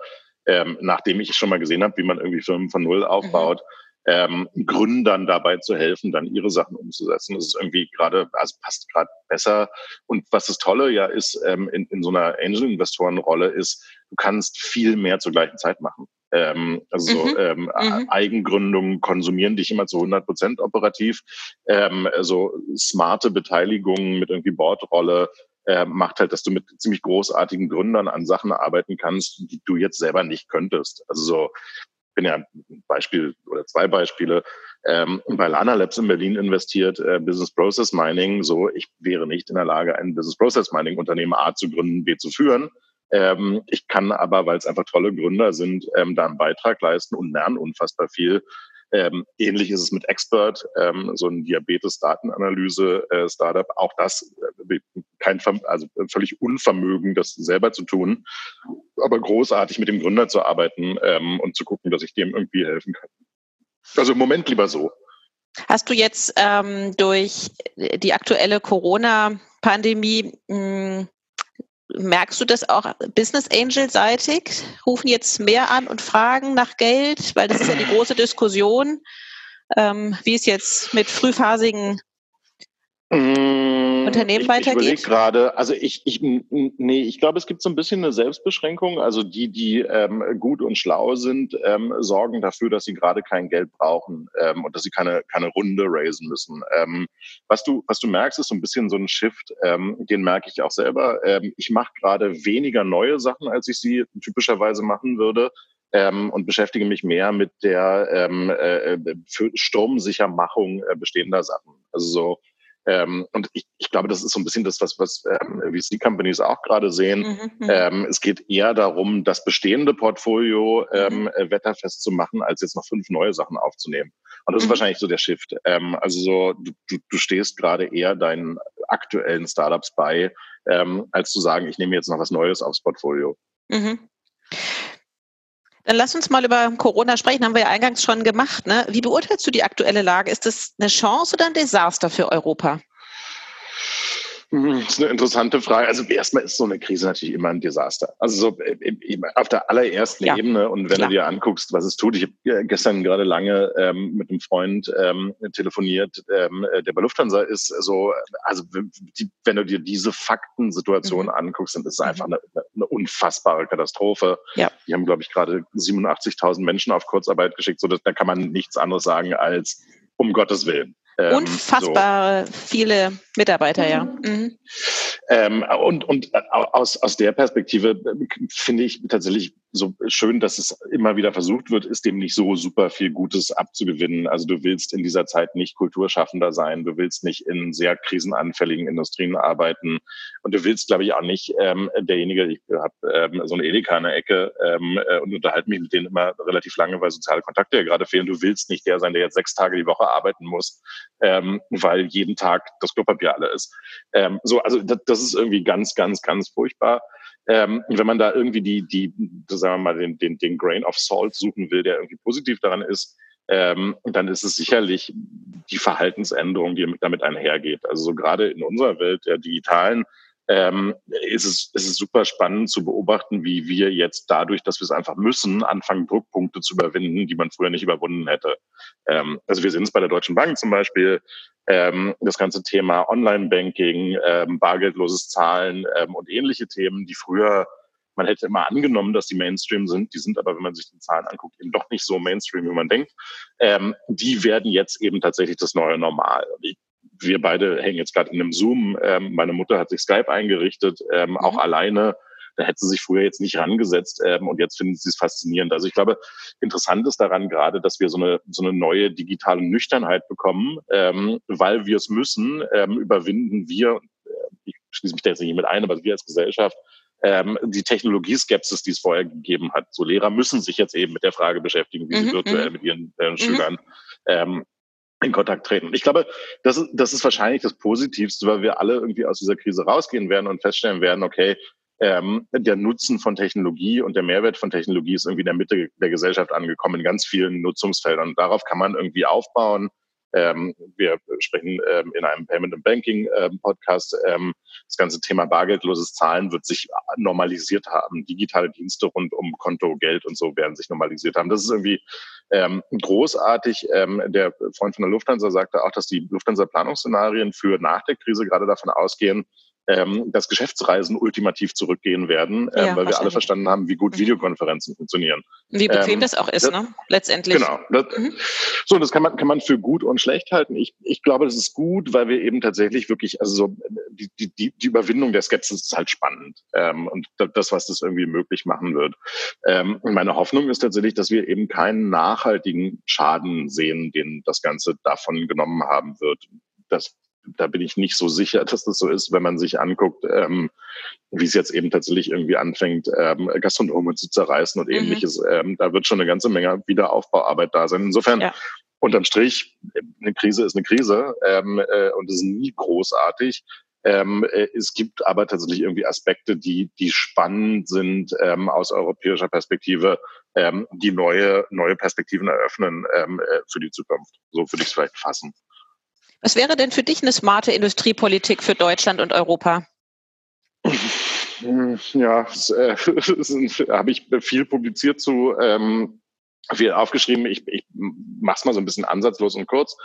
ähm, nachdem ich schon mal gesehen habe, wie man irgendwie Firmen von Null aufbaut. Mhm ähm, Gründern dabei zu helfen, dann ihre Sachen umzusetzen. Das ist irgendwie gerade, also passt gerade besser. Und was das Tolle ja ist ähm, in, in so einer Angel-Investoren-Rolle ist, du kannst viel mehr zur gleichen Zeit machen. Ähm, also mhm. ähm, mhm. Eigengründungen konsumieren dich immer zu 100 Prozent operativ. Ähm, so smarte Beteiligungen mit irgendwie Bordrolle äh, macht halt, dass du mit ziemlich großartigen Gründern an Sachen arbeiten kannst, die du jetzt selber nicht könntest. Also so bin ja ein Beispiel oder zwei Beispiele ähm, bei Lana Labs in Berlin investiert, äh, Business Process Mining. So, ich wäre nicht in der Lage, ein Business Process Mining Unternehmen A zu gründen, B zu führen. Ähm, ich kann aber, weil es einfach tolle Gründer sind, ähm, da einen Beitrag leisten und lernen unfassbar viel. Ähm, ähnlich ist es mit Expert, ähm, so ein Diabetes-Datenanalyse-Startup. Auch das äh, kein, also völlig Unvermögen, das selber zu tun, aber großartig mit dem Gründer zu arbeiten ähm, und zu gucken, dass ich dem irgendwie helfen kann. Also im Moment lieber so. Hast du jetzt ähm, durch die aktuelle Corona-Pandemie hm, Merkst du das auch Business Angel-seitig? Rufen jetzt mehr an und fragen nach Geld? Weil das ist ja die große Diskussion, ähm, wie es jetzt mit frühphasigen Unternehmen ich, weitergeht. Ich gerade, also ich, ich, nee, ich glaube, es gibt so ein bisschen eine Selbstbeschränkung. Also die, die ähm, gut und schlau sind, ähm, sorgen dafür, dass sie gerade kein Geld brauchen ähm, und dass sie keine, keine Runde raisen müssen. Ähm, was du, was du merkst, ist so ein bisschen so ein Shift, ähm, den merke ich auch selber. Ähm, ich mache gerade weniger neue Sachen, als ich sie typischerweise machen würde. Ähm, und beschäftige mich mehr mit der ähm, äh, äh Sturmsichermachung äh, bestehender Sachen. Also so ähm, und ich, ich glaube, das ist so ein bisschen das, was, was ähm, VC-Companies auch gerade sehen. Mhm, mhm, ähm, es geht eher darum, das bestehende Portfolio ähm, mhm. wetterfest zu machen, als jetzt noch fünf neue Sachen aufzunehmen. Und das mhm. ist wahrscheinlich so der Shift. Ähm, also so, du, du, du stehst gerade eher deinen aktuellen Startups bei, ähm, als zu sagen, ich nehme jetzt noch was Neues aufs Portfolio. Mhm. Dann lass uns mal über Corona sprechen, haben wir ja eingangs schon gemacht. Ne? Wie beurteilst du die aktuelle Lage? Ist das eine Chance oder ein Desaster für Europa? Hm, das ist eine interessante Frage. Also erstmal ist so eine Krise natürlich immer ein Desaster. Also so äh, auf der allerersten ja, Ebene und wenn klar. du dir anguckst, was es tut. Ich habe gestern gerade lange ähm, mit einem Freund ähm, telefoniert, ähm, der bei Lufthansa ist. So, also die, wenn du dir diese Faktensituation mhm. anguckst, dann ist es mhm. einfach eine, eine, unfassbare Katastrophe. Ja. Die haben, glaube ich, gerade 87.000 Menschen auf Kurzarbeit geschickt. So, da kann man nichts anderes sagen als um Gottes Willen. Ähm, Unfassbar so. viele Mitarbeiter, ja. Mhm. mhm. Ähm, und und äh, aus, aus der Perspektive äh, finde ich tatsächlich so schön, dass es immer wieder versucht wird, ist dem nicht so super viel Gutes abzugewinnen. Also du willst in dieser Zeit nicht Kulturschaffender sein, du willst nicht in sehr krisenanfälligen Industrien arbeiten und du willst, glaube ich, auch nicht ähm, derjenige, ich habe ähm, so eine Edeka in der Ecke ähm, äh, und unterhalte mich mit denen immer relativ lange, weil soziale Kontakte ja gerade fehlen. Du willst nicht der sein, der jetzt sechs Tage die Woche arbeiten muss, ähm, weil jeden Tag das Klopapier alle ist. Ähm, so, also das, das ist irgendwie ganz, ganz, ganz furchtbar. Ähm, wenn man da irgendwie die, die, sagen wir mal, den, den, den Grain of Salt suchen will, der irgendwie positiv daran ist, ähm, dann ist es sicherlich die Verhaltensänderung, die damit einhergeht. Also so gerade in unserer Welt der digitalen ähm, ist, es, ist es super spannend zu beobachten, wie wir jetzt dadurch, dass wir es einfach müssen, anfangen, Druckpunkte zu überwinden, die man früher nicht überwunden hätte. Ähm, also wir sehen es bei der Deutschen Bank zum Beispiel, ähm, das ganze Thema Online-Banking, ähm, bargeldloses Zahlen ähm, und ähnliche Themen, die früher man hätte immer angenommen, dass die Mainstream sind. Die sind aber, wenn man sich die Zahlen anguckt, eben doch nicht so Mainstream, wie man denkt. Ähm, die werden jetzt eben tatsächlich das neue Normal. Ich wir beide hängen jetzt gerade in einem Zoom. Ähm, meine Mutter hat sich Skype eingerichtet, ähm, mhm. auch alleine. Da hätte sie sich früher jetzt nicht rangesetzt ähm, und jetzt finden sie es faszinierend. Also ich glaube, interessant ist daran gerade, dass wir so eine, so eine neue digitale Nüchternheit bekommen, ähm, weil wir es müssen, ähm, überwinden wir, äh, ich schließe mich da jetzt nicht mit ein, aber wir als Gesellschaft, ähm, die Technologieskepsis, die es vorher gegeben hat. So Lehrer müssen sich jetzt eben mit der Frage beschäftigen, wie sie mhm, virtuell mhm. mit ihren äh, Schülern ähm, in Kontakt treten. ich glaube, das ist, das ist wahrscheinlich das Positivste, weil wir alle irgendwie aus dieser Krise rausgehen werden und feststellen werden, okay, ähm, der Nutzen von Technologie und der Mehrwert von Technologie ist irgendwie in der Mitte der Gesellschaft angekommen in ganz vielen Nutzungsfeldern. Und darauf kann man irgendwie aufbauen. Ähm, wir sprechen ähm, in einem Payment and Banking ähm, Podcast. Ähm, das ganze Thema bargeldloses Zahlen wird sich normalisiert haben. Digitale Dienste rund um Konto, Geld und so werden sich normalisiert haben. Das ist irgendwie ähm, großartig. Ähm, der Freund von der Lufthansa sagte auch, dass die Lufthansa-Planungsszenarien für nach der Krise gerade davon ausgehen, ähm, dass Geschäftsreisen ultimativ zurückgehen werden, ähm, ja, weil wir alle verstanden haben, wie gut mhm. Videokonferenzen funktionieren. Wie bequem ähm, das auch ist, das, ne? Letztendlich. Genau. Das, mhm. So, das kann man, kann man für gut und schlecht halten. Ich, ich glaube, das ist gut, weil wir eben tatsächlich wirklich, also so die, die, die Überwindung der Skepsis ist halt spannend. Ähm, und das, was das irgendwie möglich machen wird. Ähm, meine Hoffnung ist tatsächlich, dass wir eben keinen nachhaltigen Schaden sehen, den das Ganze davon genommen haben wird. Das da bin ich nicht so sicher, dass das so ist, wenn man sich anguckt, ähm, wie es jetzt eben tatsächlich irgendwie anfängt, ähm, Gastronome zu zerreißen und mhm. ähnliches. Ähm, da wird schon eine ganze Menge Wiederaufbauarbeit da sein. Insofern, ja. unterm Strich, eine Krise ist eine Krise ähm, äh, und ist nie großartig. Ähm, äh, es gibt aber tatsächlich irgendwie Aspekte, die, die spannend sind ähm, aus europäischer Perspektive, ähm, die neue, neue Perspektiven eröffnen ähm, äh, für die Zukunft. So würde ich es vielleicht fassen. Was wäre denn für dich eine smarte Industriepolitik für Deutschland und Europa? Ja, das, äh, habe ich viel publiziert zu. Ähm, viel aufgeschrieben. Ich, ich mache es mal so ein bisschen ansatzlos und kurz.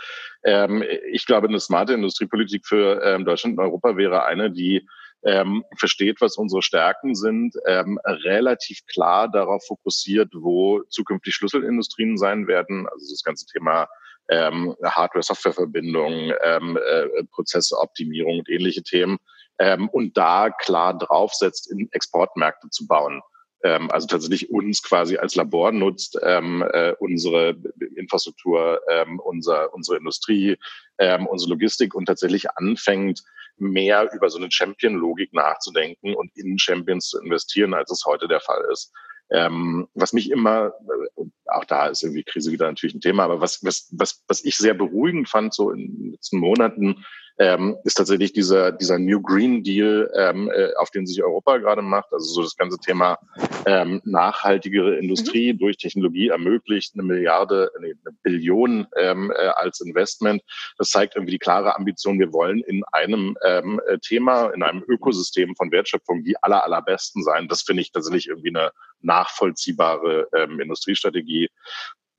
Ähm, ich glaube, eine smarte Industriepolitik für ähm, Deutschland und Europa wäre eine, die ähm, versteht, was unsere Stärken sind, ähm, relativ klar darauf fokussiert, wo zukünftig Schlüsselindustrien sein werden. Also das ganze Thema ähm, Hardware-Software-Verbindung, ähm, äh, Prozessoptimierung und ähnliche Themen. Ähm, und da klar draufsetzt, in Exportmärkte zu bauen. Ähm, also tatsächlich uns quasi als Labor nutzt, ähm, äh, unsere Infrastruktur, ähm, unser, unsere Industrie, ähm, unsere Logistik und tatsächlich anfängt, mehr über so eine Champion-Logik nachzudenken und in Champions zu investieren, als es heute der Fall ist. Ähm, was mich immer, äh, auch da ist irgendwie Krise wieder natürlich ein Thema, aber was, was, was, was ich sehr beruhigend fand, so in den letzten Monaten, ähm, ist tatsächlich dieser, dieser New Green Deal, ähm, äh, auf den sich Europa gerade macht. Also so das ganze Thema ähm, nachhaltigere Industrie mhm. durch Technologie ermöglicht, eine Milliarde, nee, eine Billion ähm, äh, als Investment. Das zeigt irgendwie die klare Ambition, wir wollen in einem ähm, äh, Thema, in einem Ökosystem von Wertschöpfung die aller, allerbesten sein. Das finde ich tatsächlich irgendwie eine nachvollziehbare ähm, Industriestrategie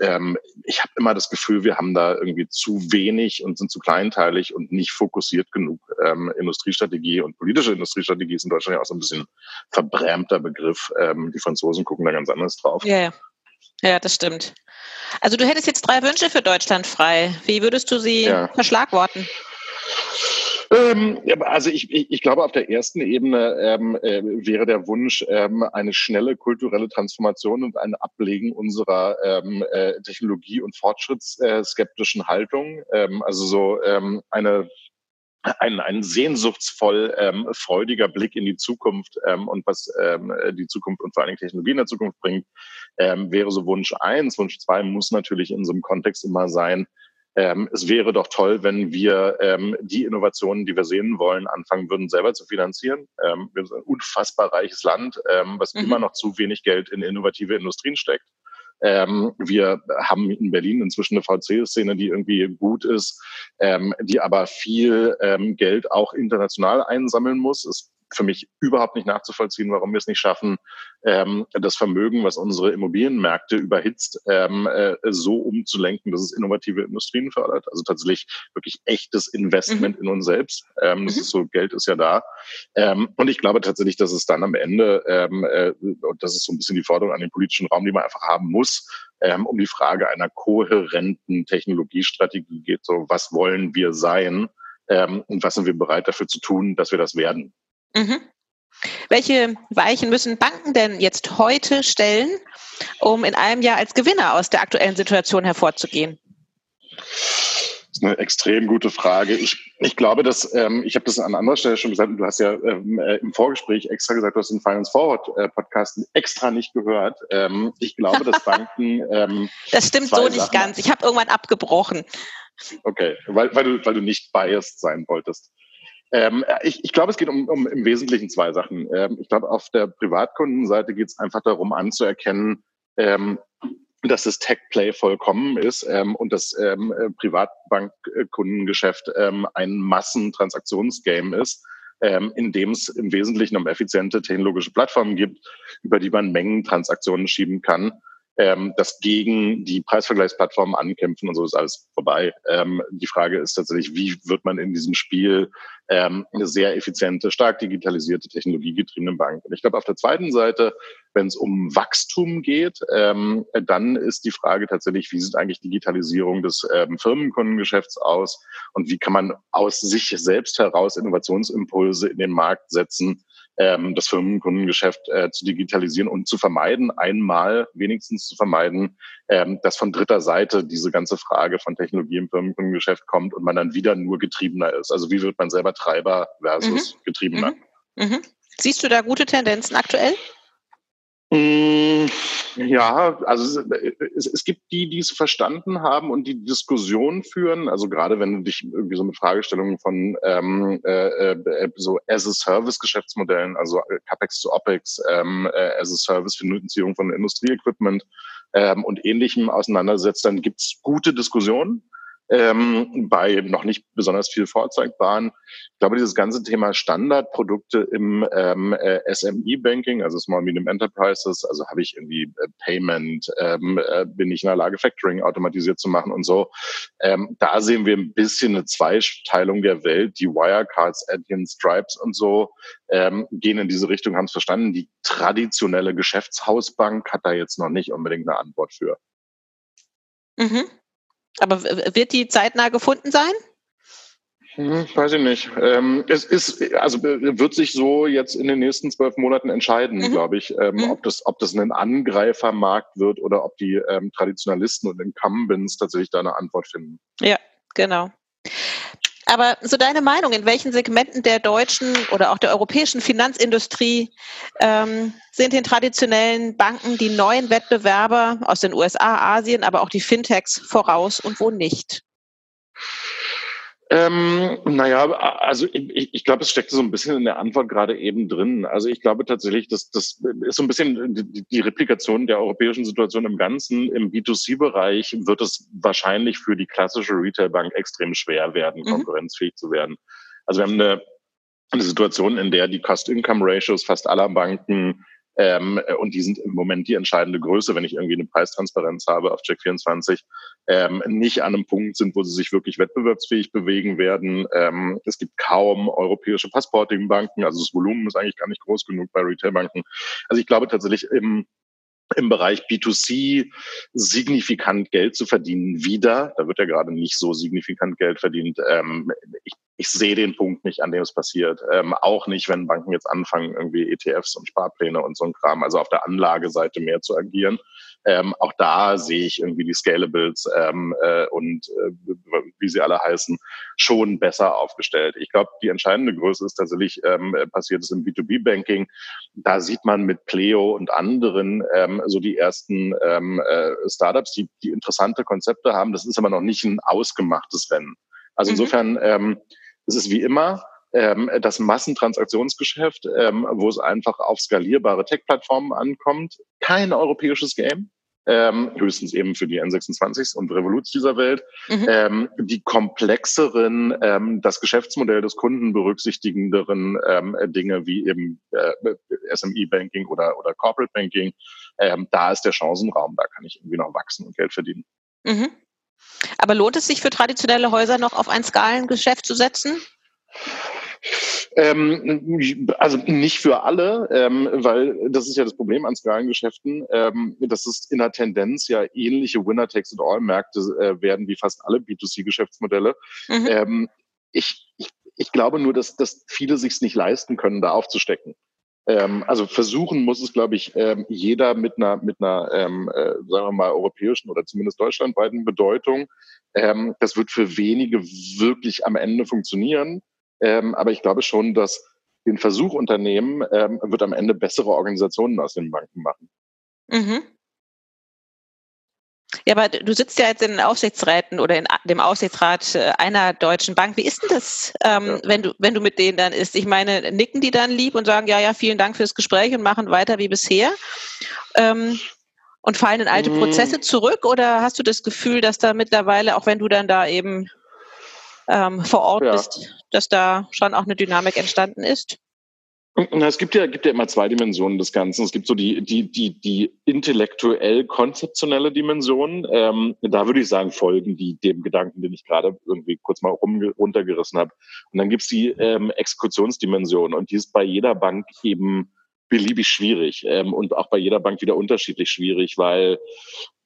ähm, ich habe immer das Gefühl, wir haben da irgendwie zu wenig und sind zu kleinteilig und nicht fokussiert genug. Ähm, Industriestrategie und politische Industriestrategie ist in Deutschland ja auch so ein bisschen verbrämter Begriff. Ähm, die Franzosen gucken da ganz anders drauf. Ja, ja, das stimmt. Also du hättest jetzt drei Wünsche für Deutschland frei. Wie würdest du sie ja. verschlagworten? Ähm, also ich, ich, ich glaube, auf der ersten Ebene ähm, äh, wäre der Wunsch ähm, eine schnelle kulturelle Transformation und ein Ablegen unserer ähm, äh, Technologie- und fortschrittsskeptischen Haltung. Ähm, also so ähm, eine ein, ein sehnsuchtsvoll ähm, freudiger Blick in die Zukunft ähm, und was ähm, die Zukunft und vor allen Dingen Technologie in der Zukunft bringt, ähm, wäre so Wunsch eins. Wunsch zwei muss natürlich in so einem Kontext immer sein, ähm, es wäre doch toll, wenn wir ähm, die Innovationen, die wir sehen wollen, anfangen würden, selber zu finanzieren. Ähm, wir sind ein unfassbar reiches Land, ähm, was mhm. immer noch zu wenig Geld in innovative Industrien steckt. Ähm, wir haben in Berlin inzwischen eine VC-Szene, die irgendwie gut ist, ähm, die aber viel ähm, Geld auch international einsammeln muss. Es für mich überhaupt nicht nachzuvollziehen, warum wir es nicht schaffen, ähm, das Vermögen, was unsere Immobilienmärkte überhitzt, ähm, äh, so umzulenken, dass es innovative Industrien fördert. Also tatsächlich wirklich echtes Investment mhm. in uns selbst. Ähm, das mhm. ist so, Geld ist ja da. Ähm, und ich glaube tatsächlich, dass es dann am Ende, ähm, äh, und das ist so ein bisschen die Forderung an den politischen Raum, die man einfach haben muss, ähm, um die Frage einer kohärenten Technologiestrategie geht. So, was wollen wir sein? Ähm, und was sind wir bereit dafür zu tun, dass wir das werden? Mhm. Welche Weichen müssen Banken denn jetzt heute stellen, um in einem Jahr als Gewinner aus der aktuellen Situation hervorzugehen? Das ist eine extrem gute Frage. Ich, ich glaube, dass ähm, ich habe das an anderer Stelle schon gesagt. Du hast ja ähm, äh, im Vorgespräch extra gesagt, du hast den Finance Forward äh, Podcast extra nicht gehört. Ähm, ich glaube, dass Banken. Ähm, das stimmt so nicht Sachen ganz. Ich habe irgendwann abgebrochen. Okay, weil, weil, du, weil du nicht biased sein wolltest. Ähm, ich, ich glaube, es geht um, um im Wesentlichen zwei Sachen. Ähm, ich glaube, auf der Privatkundenseite geht es einfach darum anzuerkennen, ähm, dass das Tech-Play vollkommen ist ähm, und das ähm, äh, Privatbankkundengeschäft ähm, ein Massentransaktionsgame ist, ähm, in dem es im Wesentlichen um effiziente technologische Plattformen gibt, über die man Mengentransaktionen schieben kann ähm, das gegen die Preisvergleichsplattformen ankämpfen und so ist alles vorbei. Ähm, die Frage ist tatsächlich, wie wird man in diesem Spiel ähm, eine sehr effiziente, stark digitalisierte, technologiegetriebene Bank? Und ich glaube, auf der zweiten Seite, wenn es um Wachstum geht, ähm, dann ist die Frage tatsächlich, wie sieht eigentlich Digitalisierung des ähm, Firmenkundengeschäfts aus und wie kann man aus sich selbst heraus Innovationsimpulse in den Markt setzen, ähm, das Firmenkundengeschäft äh, zu digitalisieren und zu vermeiden, einmal wenigstens zu vermeiden, ähm, dass von dritter Seite diese ganze Frage von Technologie im Firmenkundengeschäft kommt und man dann wieder nur getriebener ist. Also wie wird man selber Treiber versus mhm. Getriebener? Mhm. Mhm. Siehst du da gute Tendenzen aktuell? Mm, ja, also es, es, gibt die, die es verstanden haben und die Diskussion führen. Also gerade wenn du dich irgendwie so mit Fragestellungen von ähm, äh, äh, so As-a-Service-Geschäftsmodellen, also CapEx zu OpEx, ähm, äh, As-a-Service Finanzierung von Industrieequipment ähm, und Ähnlichem auseinandersetzt, dann gibt's gute Diskussionen ähm, bei noch nicht besonders viel vorzeigbaren. Ich glaube, dieses ganze Thema Standardprodukte im ähm, äh, SME-Banking, also Small Medium Enterprises, also habe ich irgendwie äh, Payment, ähm, äh, bin ich in der Lage, Factoring automatisiert zu machen und so. Ähm, da sehen wir ein bisschen eine Zweiteilung der Welt. Die Wirecards, Adyen, Stripes und so ähm, gehen in diese Richtung, haben es verstanden. Die traditionelle Geschäftshausbank hat da jetzt noch nicht unbedingt eine Antwort für. Mhm. Aber wird die zeitnah gefunden sein? Hm, weiß ich nicht. Ähm, es ist, also wird sich so jetzt in den nächsten zwölf Monaten entscheiden, mhm. glaube ich, ähm, mhm. ob das, ob das ein Angreifermarkt wird oder ob die ähm, Traditionalisten und Incumbents tatsächlich da eine Antwort finden. Ja, genau. Aber so deine Meinung, in welchen Segmenten der deutschen oder auch der europäischen Finanzindustrie ähm, sind den traditionellen Banken die neuen Wettbewerber aus den USA, Asien, aber auch die Fintechs voraus und wo nicht? Ähm, naja, also ich, ich glaube, es steckt so ein bisschen in der Antwort gerade eben drin. Also ich glaube tatsächlich, dass das ist so ein bisschen die, die Replikation der europäischen Situation im Ganzen. Im B2C-Bereich wird es wahrscheinlich für die klassische Retailbank extrem schwer werden, mhm. konkurrenzfähig zu werden. Also wir haben eine, eine Situation, in der die Cost-Income-Ratios fast aller Banken ähm, und die sind im Moment die entscheidende Größe, wenn ich irgendwie eine Preistransparenz habe auf Check24, ähm, nicht an einem Punkt sind, wo sie sich wirklich wettbewerbsfähig bewegen werden. Ähm, es gibt kaum europäische Passporting-Banken, also das Volumen ist eigentlich gar nicht groß genug bei Retailbanken. Also ich glaube tatsächlich im im Bereich B2C signifikant Geld zu verdienen wieder. Da wird ja gerade nicht so signifikant Geld verdient. Ähm, ich, ich sehe den Punkt nicht, an dem es passiert. Ähm, auch nicht, wenn Banken jetzt anfangen, irgendwie ETFs und Sparpläne und so ein Kram, also auf der Anlageseite mehr zu agieren. Ähm, auch da sehe ich irgendwie die Scalables ähm, äh, und äh, wie sie alle heißen, schon besser aufgestellt. Ich glaube, die entscheidende Größe ist tatsächlich ähm, passiert es im B2B-Banking. Da sieht man mit Pleo und anderen ähm, so die ersten ähm, äh, Startups, die, die interessante Konzepte haben. Das ist aber noch nicht ein ausgemachtes Rennen. Also mhm. insofern ähm, es ist wie immer, ähm, das Massentransaktionsgeschäft, ähm, wo es einfach auf skalierbare Tech-Plattformen ankommt. Kein europäisches Game. Ähm, höchstens eben für die N26s und Revoluts dieser Welt, mhm. ähm, die komplexeren, ähm, das Geschäftsmodell des Kunden berücksichtigenderen ähm, Dinge wie eben äh, SME-Banking oder, oder Corporate Banking, ähm, da ist der Chancenraum, da kann ich irgendwie noch wachsen und Geld verdienen. Mhm. Aber lohnt es sich für traditionelle Häuser noch auf ein Skalengeschäft zu setzen? Ähm, also nicht für alle, ähm, weil das ist ja das Problem an Skalengeschäften, ähm, dass es in der Tendenz ja ähnliche Winner-Takes-it-all-Märkte äh, werden wie fast alle B2C-Geschäftsmodelle. Mhm. Ähm, ich, ich, ich glaube nur, dass, dass viele sich nicht leisten können, da aufzustecken. Ähm, also versuchen muss es, glaube ich, ähm, jeder mit einer, mit einer ähm, äh, sagen wir mal, europäischen oder zumindest deutschlandweiten Bedeutung. Ähm, das wird für wenige wirklich am Ende funktionieren. Ähm, aber ich glaube schon, dass den Versuch unternehmen, ähm, wird am Ende bessere Organisationen aus den Banken machen. Mhm. Ja, aber du sitzt ja jetzt in den Aufsichtsräten oder in dem Aufsichtsrat äh, einer deutschen Bank. Wie ist denn das, ähm, ja. wenn du, wenn du mit denen dann ist? Ich meine, nicken die dann lieb und sagen, ja, ja, vielen Dank fürs Gespräch und machen weiter wie bisher? Ähm, Und fallen in alte mhm. Prozesse zurück oder hast du das Gefühl, dass da mittlerweile, auch wenn du dann da eben ähm, vor Ort ja. bist, dass da schon auch eine Dynamik entstanden ist? Es gibt ja, gibt ja immer zwei Dimensionen des Ganzen. Es gibt so die, die, die, die intellektuell-konzeptionelle Dimension. Ähm, da würde ich sagen, folgen die dem Gedanken, den ich gerade irgendwie kurz mal rum, runtergerissen habe. Und dann gibt's die ähm, Exekutionsdimension und die ist bei jeder Bank eben beliebig schwierig ähm, und auch bei jeder Bank wieder unterschiedlich schwierig, weil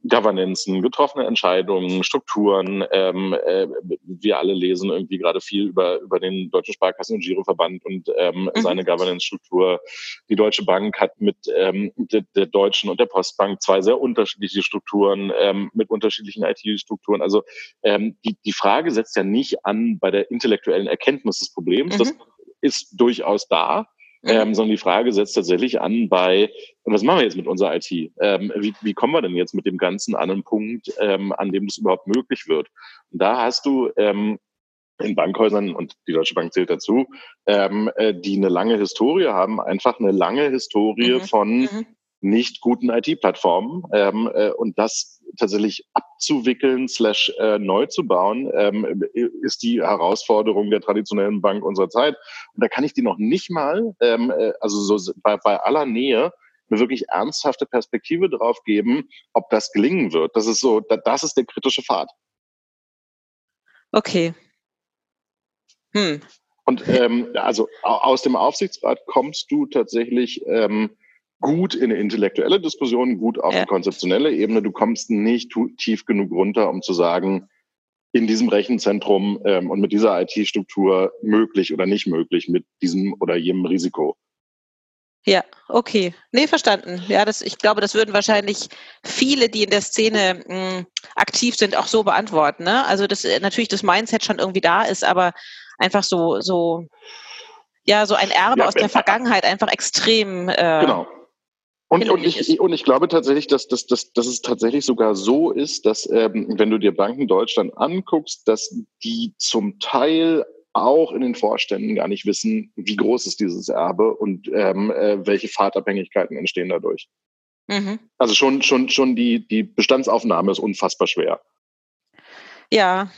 Governancen, getroffene Entscheidungen, Strukturen. Ähm, äh, wir alle lesen irgendwie gerade viel über, über den Deutschen Sparkassen- und Giroverband und ähm, mhm. seine Governance-Struktur. Die Deutsche Bank hat mit ähm, der, der Deutschen und der Postbank zwei sehr unterschiedliche Strukturen ähm, mit unterschiedlichen IT-Strukturen. Also ähm, die, die Frage setzt ja nicht an bei der intellektuellen Erkenntnis des Problems. Mhm. Das ist durchaus da. Ähm, sondern die Frage setzt tatsächlich an bei, was machen wir jetzt mit unserer IT? Ähm, wie, wie kommen wir denn jetzt mit dem Ganzen an einen Punkt, ähm, an dem das überhaupt möglich wird? Und da hast du ähm, in Bankhäusern, und die Deutsche Bank zählt dazu, ähm, äh, die eine lange Historie haben, einfach eine lange Historie mhm. von mhm nicht guten IT-Plattformen ähm, äh, und das tatsächlich abzuwickeln slash äh, neu zu bauen, ähm, ist die Herausforderung der traditionellen Bank unserer Zeit. Und da kann ich die noch nicht mal, ähm, äh, also so bei, bei aller Nähe, eine wirklich ernsthafte Perspektive drauf geben, ob das gelingen wird. Das ist so, das ist der kritische Pfad. Okay. Hm. Und ähm, also aus dem Aufsichtsrat kommst du tatsächlich ähm, gut in eine intellektuelle Diskussion, gut auf ja. eine konzeptionelle Ebene. Du kommst nicht tief genug runter, um zu sagen, in diesem Rechenzentrum ähm, und mit dieser IT-Struktur möglich oder nicht möglich mit diesem oder jenem Risiko. Ja, okay. Nee, verstanden. Ja, das, ich glaube, das würden wahrscheinlich viele, die in der Szene mh, hm, aktiv sind, auch so beantworten. Ne? Also, dass äh, natürlich das Mindset schon irgendwie da ist, aber einfach so, so, ja, so ein Erbe ja, aus der Vergangenheit einfach extrem äh, genau. Und, und, ich, und ich glaube tatsächlich, dass, dass, dass, dass es tatsächlich sogar so ist, dass ähm, wenn du dir Banken Deutschland anguckst, dass die zum Teil auch in den Vorständen gar nicht wissen, wie groß ist dieses Erbe und ähm, äh, welche Fahrtabhängigkeiten entstehen dadurch. Mhm. Also schon, schon, schon die, die Bestandsaufnahme ist unfassbar schwer. Ja,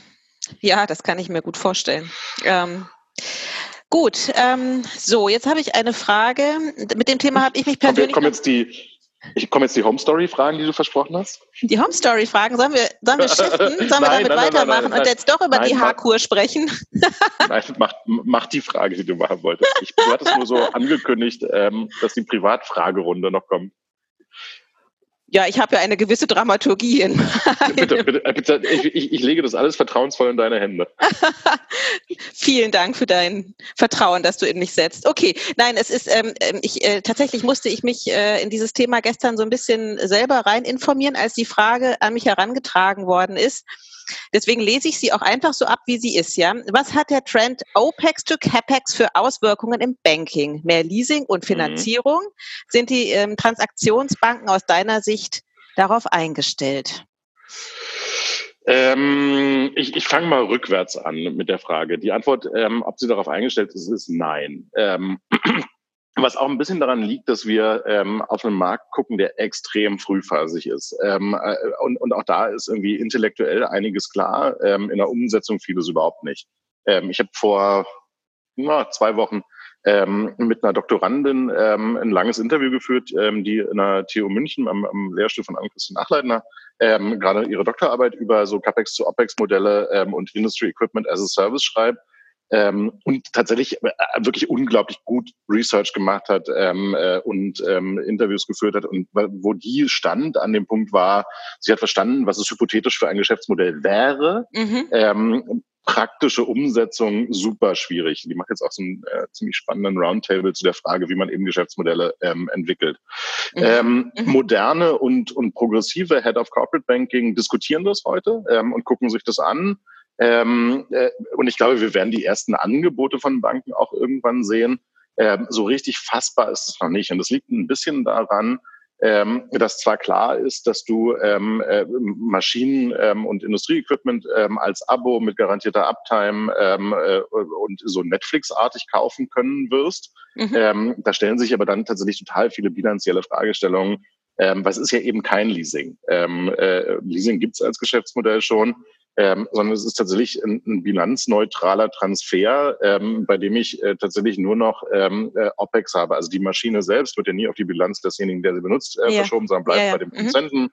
ja, das kann ich mir gut vorstellen. Ähm, Gut, ähm, so, jetzt habe ich eine Frage. Mit dem Thema habe ich mich persönlich. Kommen jetzt die, ich komme jetzt die Home Story Fragen, die du versprochen hast. Die Home Story Fragen, sollen wir, sollen wir shiften? Sollen wir damit nein, weitermachen nein, nein, und jetzt doch über die Haarkur sprechen? nein, mach, mach die Frage, die du machen wolltest. Ich, du hattest nur so angekündigt, ähm, dass die Privatfragerunde noch kommt. Ja, ich habe ja eine gewisse Dramaturgie in. bitte, bitte, äh, bitte ich, ich, lege das alles vertrauensvoll in deine Hände. Vielen Dank für dein Vertrauen, dass du in mich setzt. Okay, nein, es ist, ähm, ähm, ich äh, tatsächlich musste ich mich äh, in dieses Thema gestern so ein bisschen selber rein informieren, als die Frage an mich herangetragen worden ist. Deswegen lese ich sie auch einfach so ab, wie sie ist, ja. Was hat der Trend OPEX to CAPEX für Auswirkungen im Banking? Mehr Leasing und mhm. Finanzierung? Mhm. Sind die ähm, Transaktionsbanken aus deiner Sicht darauf eingestellt? Ähm, ich ich fange mal rückwärts an mit der Frage. Die Antwort, ähm, ob sie darauf eingestellt ist, ist nein. Ähm, was auch ein bisschen daran liegt, dass wir ähm, auf einen Markt gucken, der extrem frühphasig ist. Ähm, äh, und, und auch da ist irgendwie intellektuell einiges klar, ähm, in der Umsetzung vieles überhaupt nicht. Ähm, ich habe vor na, zwei Wochen ähm, mit einer Doktorandin ähm, ein langes Interview geführt, ähm, die in der TU München am, am Lehrstuhl von Ann-Christine Achleitner ähm, gerade ihre Doktorarbeit über so CAPEX zu OPEX-Modelle ähm, und Industry Equipment as a Service schreibt ähm, und tatsächlich äh, wirklich unglaublich gut Research gemacht hat ähm, äh, und ähm, Interviews geführt hat und wo die stand an dem Punkt war, sie hat verstanden, was es hypothetisch für ein Geschäftsmodell wäre. Mhm. Ähm, praktische Umsetzung super schwierig. Die macht jetzt auch so einen äh, ziemlich spannenden Roundtable zu der Frage, wie man eben Geschäftsmodelle ähm, entwickelt. Mhm. Ähm, mhm. moderne und, und progressive Head of Corporate Banking diskutieren das heute ähm, und gucken sich das an ähm, äh, und ich glaube, wir werden die ersten Angebote von Banken auch irgendwann sehen. Ähm, so richtig fassbar ist es noch nicht. Und das liegt ein bisschen daran, ähm, dass zwar klar ist, dass du ähm, äh, Maschinen ähm, und Industrieequipment ähm, als Abo mit garantierter Uptime ähm, äh, und so Netflix-artig kaufen können wirst. Mhm. Ähm, da stellen sich aber dann tatsächlich total viele bilanzielle Fragestellungen Ähm, was ist ja eben kein Leasing. Ähm, äh, Leasing gibt es als Geschäftsmodell schon, ähm, sondern es ist tatsächlich ein, ein bilanzneutraler Transfer, ähm, bei dem ich äh, tatsächlich nur noch ähm, äh, OPEX habe. Also die Maschine selbst wird ja nie auf die Bilanz desjenigen, der sie benutzt, äh, yeah. verschoben, sondern bleibt yeah, yeah. bei dem mhm. Produzenten.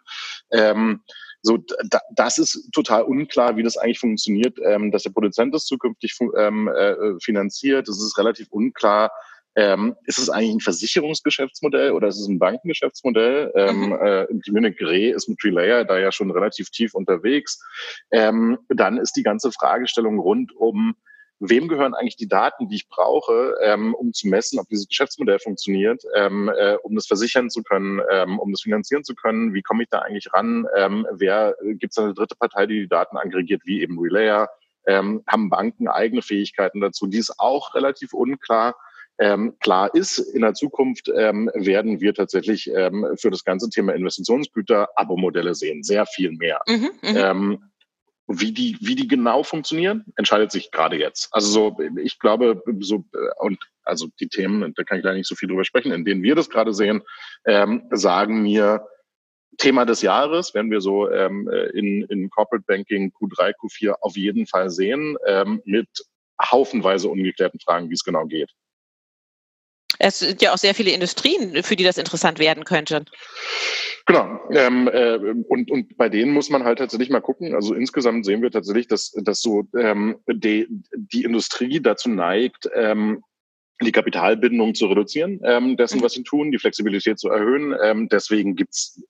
Ähm, so, da, das ist total unklar, wie das eigentlich funktioniert, ähm, dass der Produzent das zukünftig ähm, äh, finanziert. Es ist relativ unklar, ähm, ist es eigentlich ein Versicherungsgeschäftsmodell oder ist es ein Bankengeschäftsmodell? Ähm, mhm. äh, Munich Re ist mit Relayer da ja schon relativ tief unterwegs. Ähm, dann ist die ganze Fragestellung rund um wem gehören eigentlich die Daten, die ich brauche, ähm, um zu messen, ob dieses Geschäftsmodell funktioniert, ähm, äh, um das versichern zu können, ähm, um das finanzieren zu können, wie komme ich da eigentlich ran, ähm, wer gibt es eine dritte Partei, die die Daten aggregiert, wie eben Relayer, ähm, haben Banken eigene Fähigkeiten dazu, die ist auch relativ unklar. Ähm, klar ist, in der Zukunft ähm, werden wir tatsächlich ähm, für das ganze Thema Investitionsgüter Abo-Modelle sehen, sehr viel mehr. Mhm, mhm. ähm, wie die, wie die genau funktionieren, entscheidet sich gerade jetzt. Also so, ich glaube, so, und also die Themen, da kann ich leider nicht so viel drüber sprechen, in denen wir das gerade sehen, ähm, sagen mir, Thema des Jahres werden wir so ähm, in, in Corporate Banking Q3, Q4 auf jeden Fall sehen, ähm, mit haufenweise ungeklärten Fragen, wie es genau geht. Es sind ja auch sehr viele Industrien, für die das interessant werden könnte. Genau. Ähm, äh, und, und bei denen muss man halt tatsächlich mal gucken. Also insgesamt sehen wir tatsächlich, dass, dass so ähm, die, die Industrie dazu neigt, ähm, die Kapitalbindung zu reduzieren, ähm, dessen, mhm. was sie tun, die Flexibilität zu erhöhen. Ähm, deswegen gibt's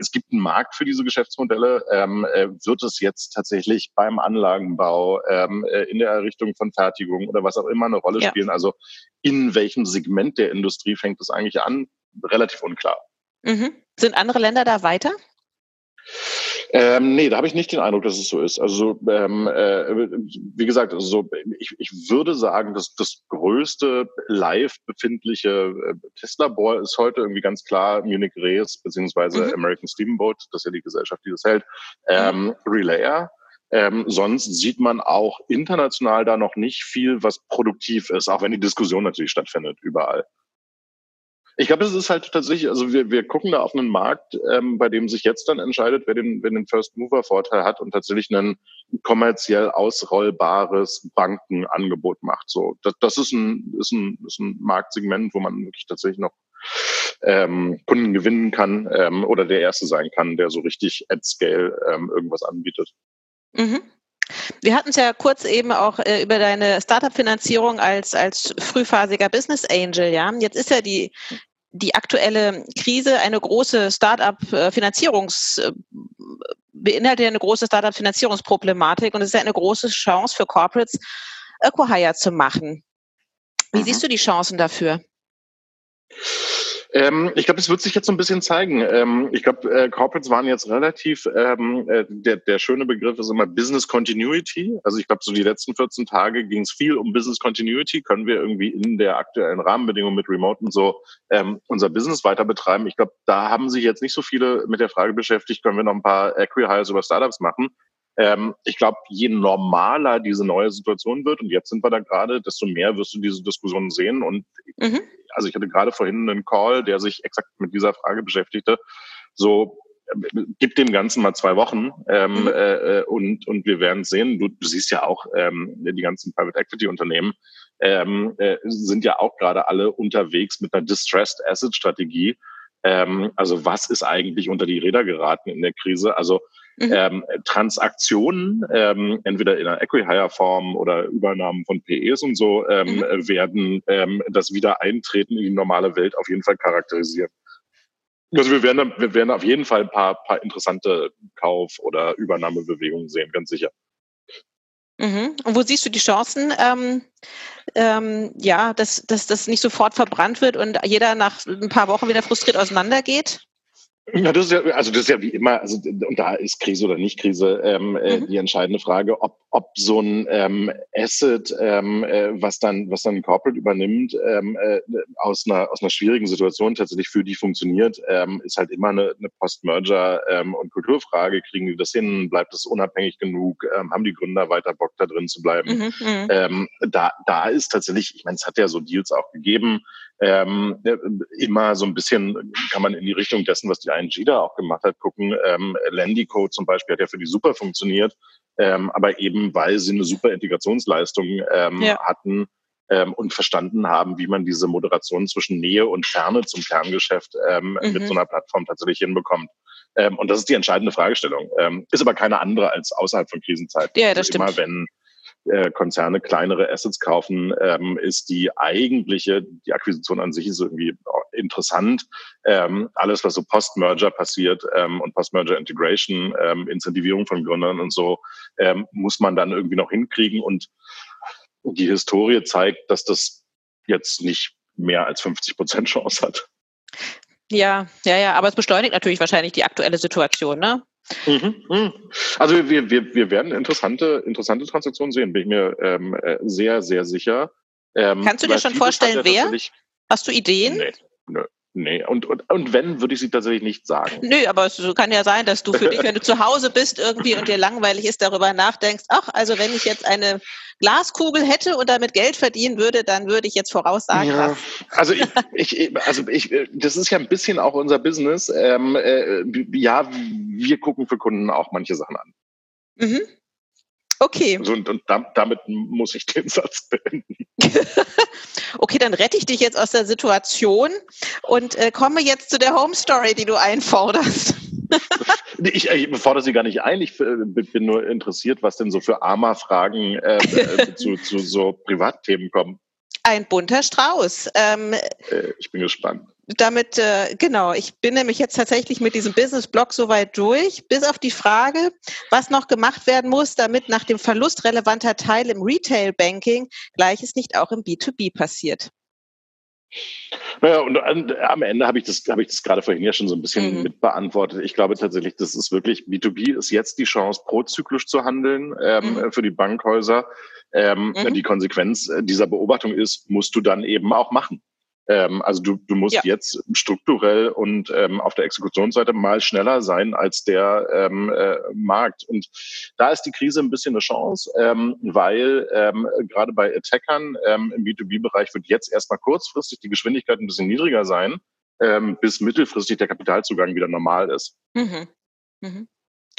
es gibt einen Markt für diese Geschäftsmodelle. Ähm, äh, wird es jetzt tatsächlich beim Anlagenbau, ähm, äh, in der Errichtung von Fertigung oder was auch immer eine Rolle ja. spielen? Also in welchem Segment der Industrie fängt es eigentlich an? Relativ unklar. Mhm. Sind andere Länder da weiter? Ähm, nee, da habe ich nicht den Eindruck, dass es so ist. Also ähm, äh, wie gesagt, also so, ich, ich würde sagen, dass das größte live befindliche äh, Testlabor ist heute irgendwie ganz klar Munich Rees beziehungsweise mhm. American Steamboat, das ist ja die Gesellschaft, die das hält, ähm, mhm. Relayer. Ähm, sonst sieht man auch international da noch nicht viel, was produktiv ist, auch wenn die Diskussion natürlich stattfindet, überall. Ich glaube, es ist halt tatsächlich, also wir, wir gucken da auf einen Markt, ähm, bei dem sich jetzt dann entscheidet, wer den, wer den First Mover Vorteil hat und tatsächlich ein kommerziell ausrollbares Bankenangebot macht. So, das, das ist ein, ist ein, ist ein Marktsegment, wo man wirklich tatsächlich noch ähm, Kunden gewinnen kann ähm, oder der erste sein kann, der so richtig at scale ähm, irgendwas anbietet. Mhm. Wir hatten es ja kurz eben auch äh, über deine Startup-Finanzierung als, als frühphasiger Business Angel, ja. Jetzt ist ja die, die aktuelle Krise eine große Startup-Finanzierungs äh, beinhaltet eine große Startup-Finanzierungsproblematik und es ist ja eine große Chance für Corporates, Acquihire zu machen. Wie mhm. siehst du die Chancen dafür? Ähm, ich glaube, es wird sich jetzt so ein bisschen zeigen. Ähm, ich glaube, äh, Corporates waren jetzt relativ, ähm, äh, der, der schöne Begriff ist immer Business Continuity. Also ich glaube, so die letzten 14 Tage ging es viel um Business Continuity. Können wir irgendwie in der aktuellen Rahmenbedingung mit Remote und so ähm, unser Business weiter betreiben? Ich glaube, da haben sich jetzt nicht so viele mit der Frage beschäftigt, können wir noch ein paar Acquihires über Startups machen? Ähm, ich glaube, je normaler diese neue Situation wird, und jetzt sind wir da gerade, desto mehr wirst du diese Diskussion sehen. Und mhm also ich hatte gerade vorhin einen Call, der sich exakt mit dieser Frage beschäftigte. So, äh, gib dem Ganzen mal zwei Wochen ähm, mhm. äh, äh, und, und wir werden sehen. Du, du siehst ja auch, ähm, die ganzen Private Equity Unternehmen ähm, äh, sind ja auch gerade alle unterwegs mit einer Distressed Asset Strategie. Ähm, also was ist eigentlich unter die Räder geraten in der Krise? Also Mhm. Ähm, Transaktionen, ähm, entweder in einer Equihire-Form oder Übernahmen von PEs und so, ähm, mhm. werden ähm, das Wiedereintreten in die normale Welt auf jeden Fall charakterisieren. Also wir werden, wir werden auf jeden Fall ein paar, paar interessante Kauf- oder Übernahmebewegungen sehen, ganz sicher. Mhm. Und wo siehst du die Chancen, ähm, ähm, ja, dass, dass das nicht sofort verbrannt wird und jeder nach ein paar Wochen wieder frustriert auseinandergeht? Ja, das ist ja, also das ist ja wie immer, also und da ist Krise oder nicht Krise ähm, äh, mhm. die entscheidende Frage, ob, ob so ein ähm, Asset, ähm, äh, was dann, was dann ein Corporate übernimmt, ähm, äh, aus einer aus einer schwierigen Situation tatsächlich für die funktioniert, ähm, ist halt immer eine, eine Post-Merger ähm, und Kulturfrage. Kriegen die das hin? Bleibt es unabhängig genug? Ähm, haben die Gründer weiter Bock da drin zu bleiben? Mhm, mhm. ähm, da, da ist tatsächlich, ich meine, es hat ja so Deals auch gegeben ähm, äh, immer so ein bisschen kann man in die Richtung dessen, was die ING da auch gemacht hat, gucken. Ähm, Landico zum Beispiel hat ja für die super funktioniert, ähm, aber eben weil sie eine super Integrationsleistung ähm, ja. hatten ähm, und verstanden haben, wie man diese Moderation zwischen Nähe und Ferne zum Kerngeschäft ähm, mhm. mit so einer Plattform tatsächlich hinbekommt. Ähm, und das ist die entscheidende Fragestellung. Ähm, ist aber keine andere als außerhalb von Krisenzeiten. Ja, das also stimmt. Immer wenn äh, Konzerne kleinere Assets kaufen, ähm, ist die eigentliche, die Akquisition an sich ist irgendwie interessant. Ähm, alles, was so Post-Merger passiert ähm, und Post-Merger Integration, ähm, Incentivierung von Gründern und so, ähm, muss man dann irgendwie noch hinkriegen. Und die Historie zeigt, dass das jetzt nicht mehr als 50 Prozent Chance hat. Ja, ja, ja, aber es beschleunigt natürlich wahrscheinlich die aktuelle Situation, ne? Mhm, mhm. Also wir, wir, wir werden interessante, interessante Transaktionen sehen, bin ich mir ähm, äh, sehr, sehr sicher. Ähm, Kannst du dir schon vorstellen, wer? Hast du Ideen? Nee, nö. Nee, und, und, und wenn, würde ich sie tatsächlich nicht sagen. Nö, aber es kann ja sein, dass du für dich, wenn du zu Hause bist irgendwie und dir langweilig ist, darüber nachdenkst, ach, also wenn ich jetzt eine Glaskugel hätte und damit Geld verdienen würde, dann würde ich jetzt voraussagen. Ja, also ich, ich, also ich, das ist ja ein bisschen auch unser Business. Ähm, äh, ja, wir gucken für Kunden auch manche Sachen an. Mhm. Okay. Also und, und damit muss ich den Satz beenden. okay, dann rette ich dich jetzt aus der Situation und äh, komme jetzt zu der Home Story, die du einforderst. ich, ich fordere sie gar nicht ein. Ich äh, bin nur interessiert, was denn so für AMA-Fragen äh, äh, zu, zu so Privatthemen kommen. Ein bunter Strauß. Ähm, äh, ich bin gespannt. Damit, äh, genau, ich bin nämlich jetzt tatsächlich mit diesem Business-Blog soweit durch, bis auf die Frage, was noch gemacht werden muss, damit nach dem Verlust relevanter Teile im Retail-Banking Gleiches nicht auch im B2B passiert. Naja, und am Ende habe ich das, habe ich das gerade vorhin ja schon so ein bisschen mhm. mit beantwortet. Ich glaube tatsächlich, das ist wirklich, B2B ist jetzt die Chance, prozyklisch zu handeln ähm, mhm. für die Bankhäuser. Ähm, mhm. Die Konsequenz dieser Beobachtung ist, musst du dann eben auch machen. Ähm, also du, du musst ja. jetzt strukturell und ähm, auf der Exekutionsseite mal schneller sein als der ähm, äh, Markt. Und da ist die Krise ein bisschen eine Chance, ähm, weil ähm, gerade bei Attackern ähm, im B2B-Bereich wird jetzt erstmal kurzfristig die Geschwindigkeit ein bisschen niedriger sein, ähm, bis mittelfristig der Kapitalzugang wieder normal ist. Mhm. Mhm.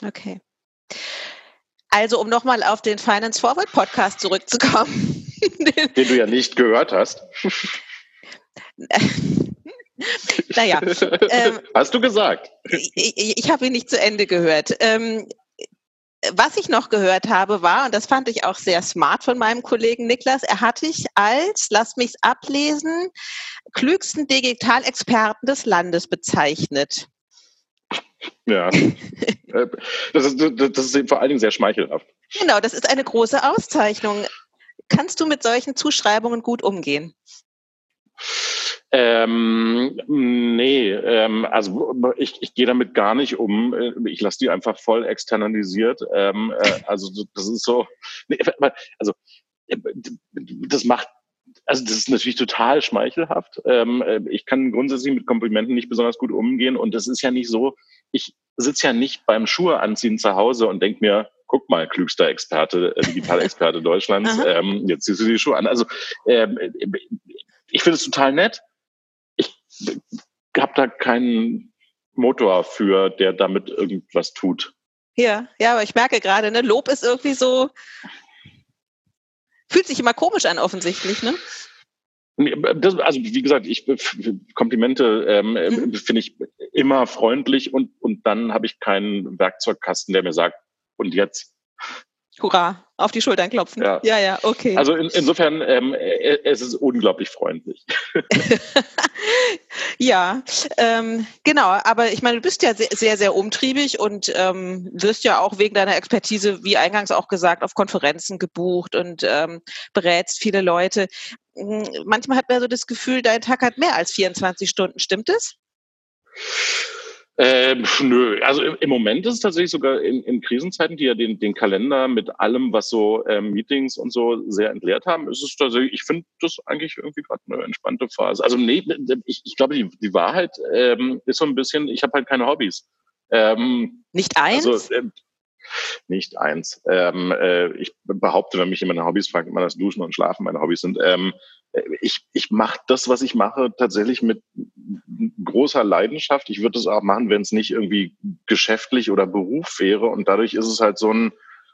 Okay. Also um nochmal auf den Finance Forward Podcast zurückzukommen. den du ja nicht gehört hast. naja. Ähm, Hast du gesagt? Ich, ich, ich habe ihn nicht zu Ende gehört. Ähm, was ich noch gehört habe, war, und das fand ich auch sehr smart von meinem Kollegen Niklas, er hat dich als, lass mich's ablesen, klügsten Digitalexperten des Landes bezeichnet. Ja, äh, das ist, das ist vor allen Dingen sehr schmeichelhaft. Genau, das ist eine große Auszeichnung. Kannst du mit solchen Zuschreibungen gut umgehen? Ähm, nee, ähm, also ich, ich gehe damit gar nicht um. Ich lasse die einfach voll externalisiert. Ähm, äh, also das ist so, nee, also das macht, also das ist natürlich total schmeichelhaft. Ähm, äh, ich kann grundsätzlich mit Komplimenten nicht besonders gut umgehen und das ist ja nicht so, ich sitze ja nicht beim Schuhe anziehen zu Hause und denke mir, guck mal, klügster Experte, äh, Digitalexperte Deutschlands, ähm, jetzt ziehst du die Schuhe an. Also ähm, ich finde es total nett habe da keinen Motor für, der damit irgendwas tut. Ja, ja, aber ich merke gerade, ne, Lob ist irgendwie so, fühlt sich immer komisch an, offensichtlich, ne? Das, also wie gesagt, ich Komplimente ähm, mhm. finde ich immer freundlich und und dann habe ich keinen Werkzeugkasten, der mir sagt und jetzt Hurra, auf die Schultern klopfen. Ja, ja, ja okay. Also in, insofern, ähm, äh, es ist unglaublich freundlich. ja, ähm, genau. Aber ich meine, du bist ja sehr, sehr, sehr umtriebig und ähm, wirst ja auch wegen deiner Expertise, wie eingangs auch gesagt, auf Konferenzen gebucht und ähm, berätst viele Leute. Hm, manchmal hat man so das Gefühl, dein Tag hat mehr als 24 Stunden. Stimmt es? Ähm, nö, also im, im, Moment ist es tatsächlich sogar in, in Krisenzeiten, die ja den, den Kalender mit allem, was so ähm, Meetings und so sehr entleert haben, ist es tatsächlich, ich finde das eigentlich irgendwie gerade eine entspannte Phase. Also nee, ich, ich glaube, die, die Wahrheit ähm, ist so ein bisschen, ich habe halt keine Hobbys. Ähm, Nicht eins? Also, äh, nicht eins. Ähm, äh, ich behaupte, wenn mich jemand nach Hobbys fragt, immer das Duschen und Schlafen meine Hobbys sind. Ähm, ich, ich mache das, was ich mache, tatsächlich mit großer Leidenschaft. Ich würde es auch machen, wenn es nicht irgendwie geschäftlich oder Beruf wäre. Und dadurch ist es halt so ein,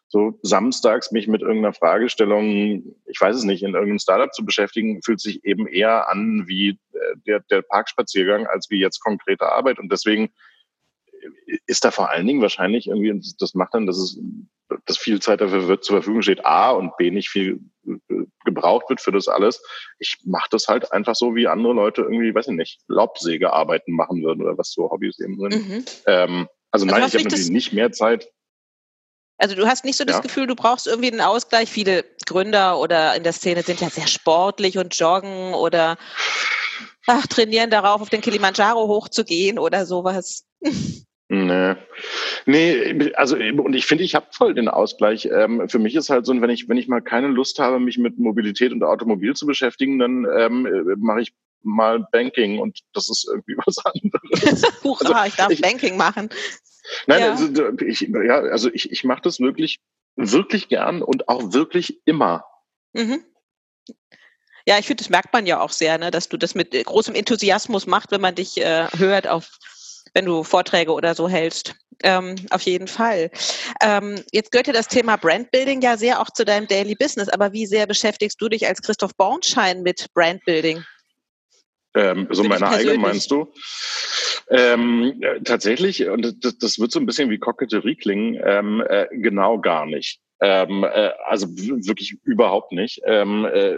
so samstags mich mit irgendeiner Fragestellung, ich weiß es nicht, in irgendeinem Startup zu beschäftigen, fühlt sich eben eher an wie äh, der, der Parkspaziergang als wie jetzt konkrete Arbeit. Und deswegen ist da vor allen Dingen wahrscheinlich irgendwie, das macht dann, dass es, dass viel Zeit dafür wird, zur Verfügung steht, A und B nicht viel äh, gebraucht wird für das alles. Ich mache das halt einfach so, wie andere Leute irgendwie, weiß ich nicht, Laubsägearbeiten machen würden oder was so Hobbys eben sind. Mhm. Ähm, also, also nein, ich habe natürlich nicht mehr Zeit. Also du hast nicht so das Gefühl, du brauchst irgendwie einen Ausgleich. Viele Gründer oder in der Szene sind ja sehr sportlich und joggen oder ach, trainieren darauf, auf den Kilimanjaro hochzugehen oder sowas. Nee. nee, also und ich finde, ich habe voll den Ausgleich. Ähm, für mich ist halt so, wenn ich, wenn ich mal keine Lust habe, mich mit Mobilität und Automobil zu beschäftigen, dann ähm, mache ich mal Banking und das ist irgendwie was anderes. Hurra, also, ich darf ich, Banking machen. Nein, ja. also ich, ja, also ich, ich mache das wirklich, wirklich gern und auch wirklich immer. Mhm. Ja, ich finde, das merkt man ja auch sehr, ne, dass du das mit großem Enthusiasmus machst, wenn man dich äh, hört auf wenn du Vorträge oder so hältst. Ähm, auf jeden Fall. Ähm, jetzt gehört ja das Thema Brandbuilding ja sehr auch zu deinem Daily Business, aber wie sehr beschäftigst du dich als Christoph Bornschein mit Brandbuilding? Ähm, so meine eigene meinst du? Ähm, äh, tatsächlich, und das, das, wird so ein bisschen wie Koketterie klingen, ähm, äh, genau gar nicht. Ähm, äh, also wirklich überhaupt nicht. Ähm, äh,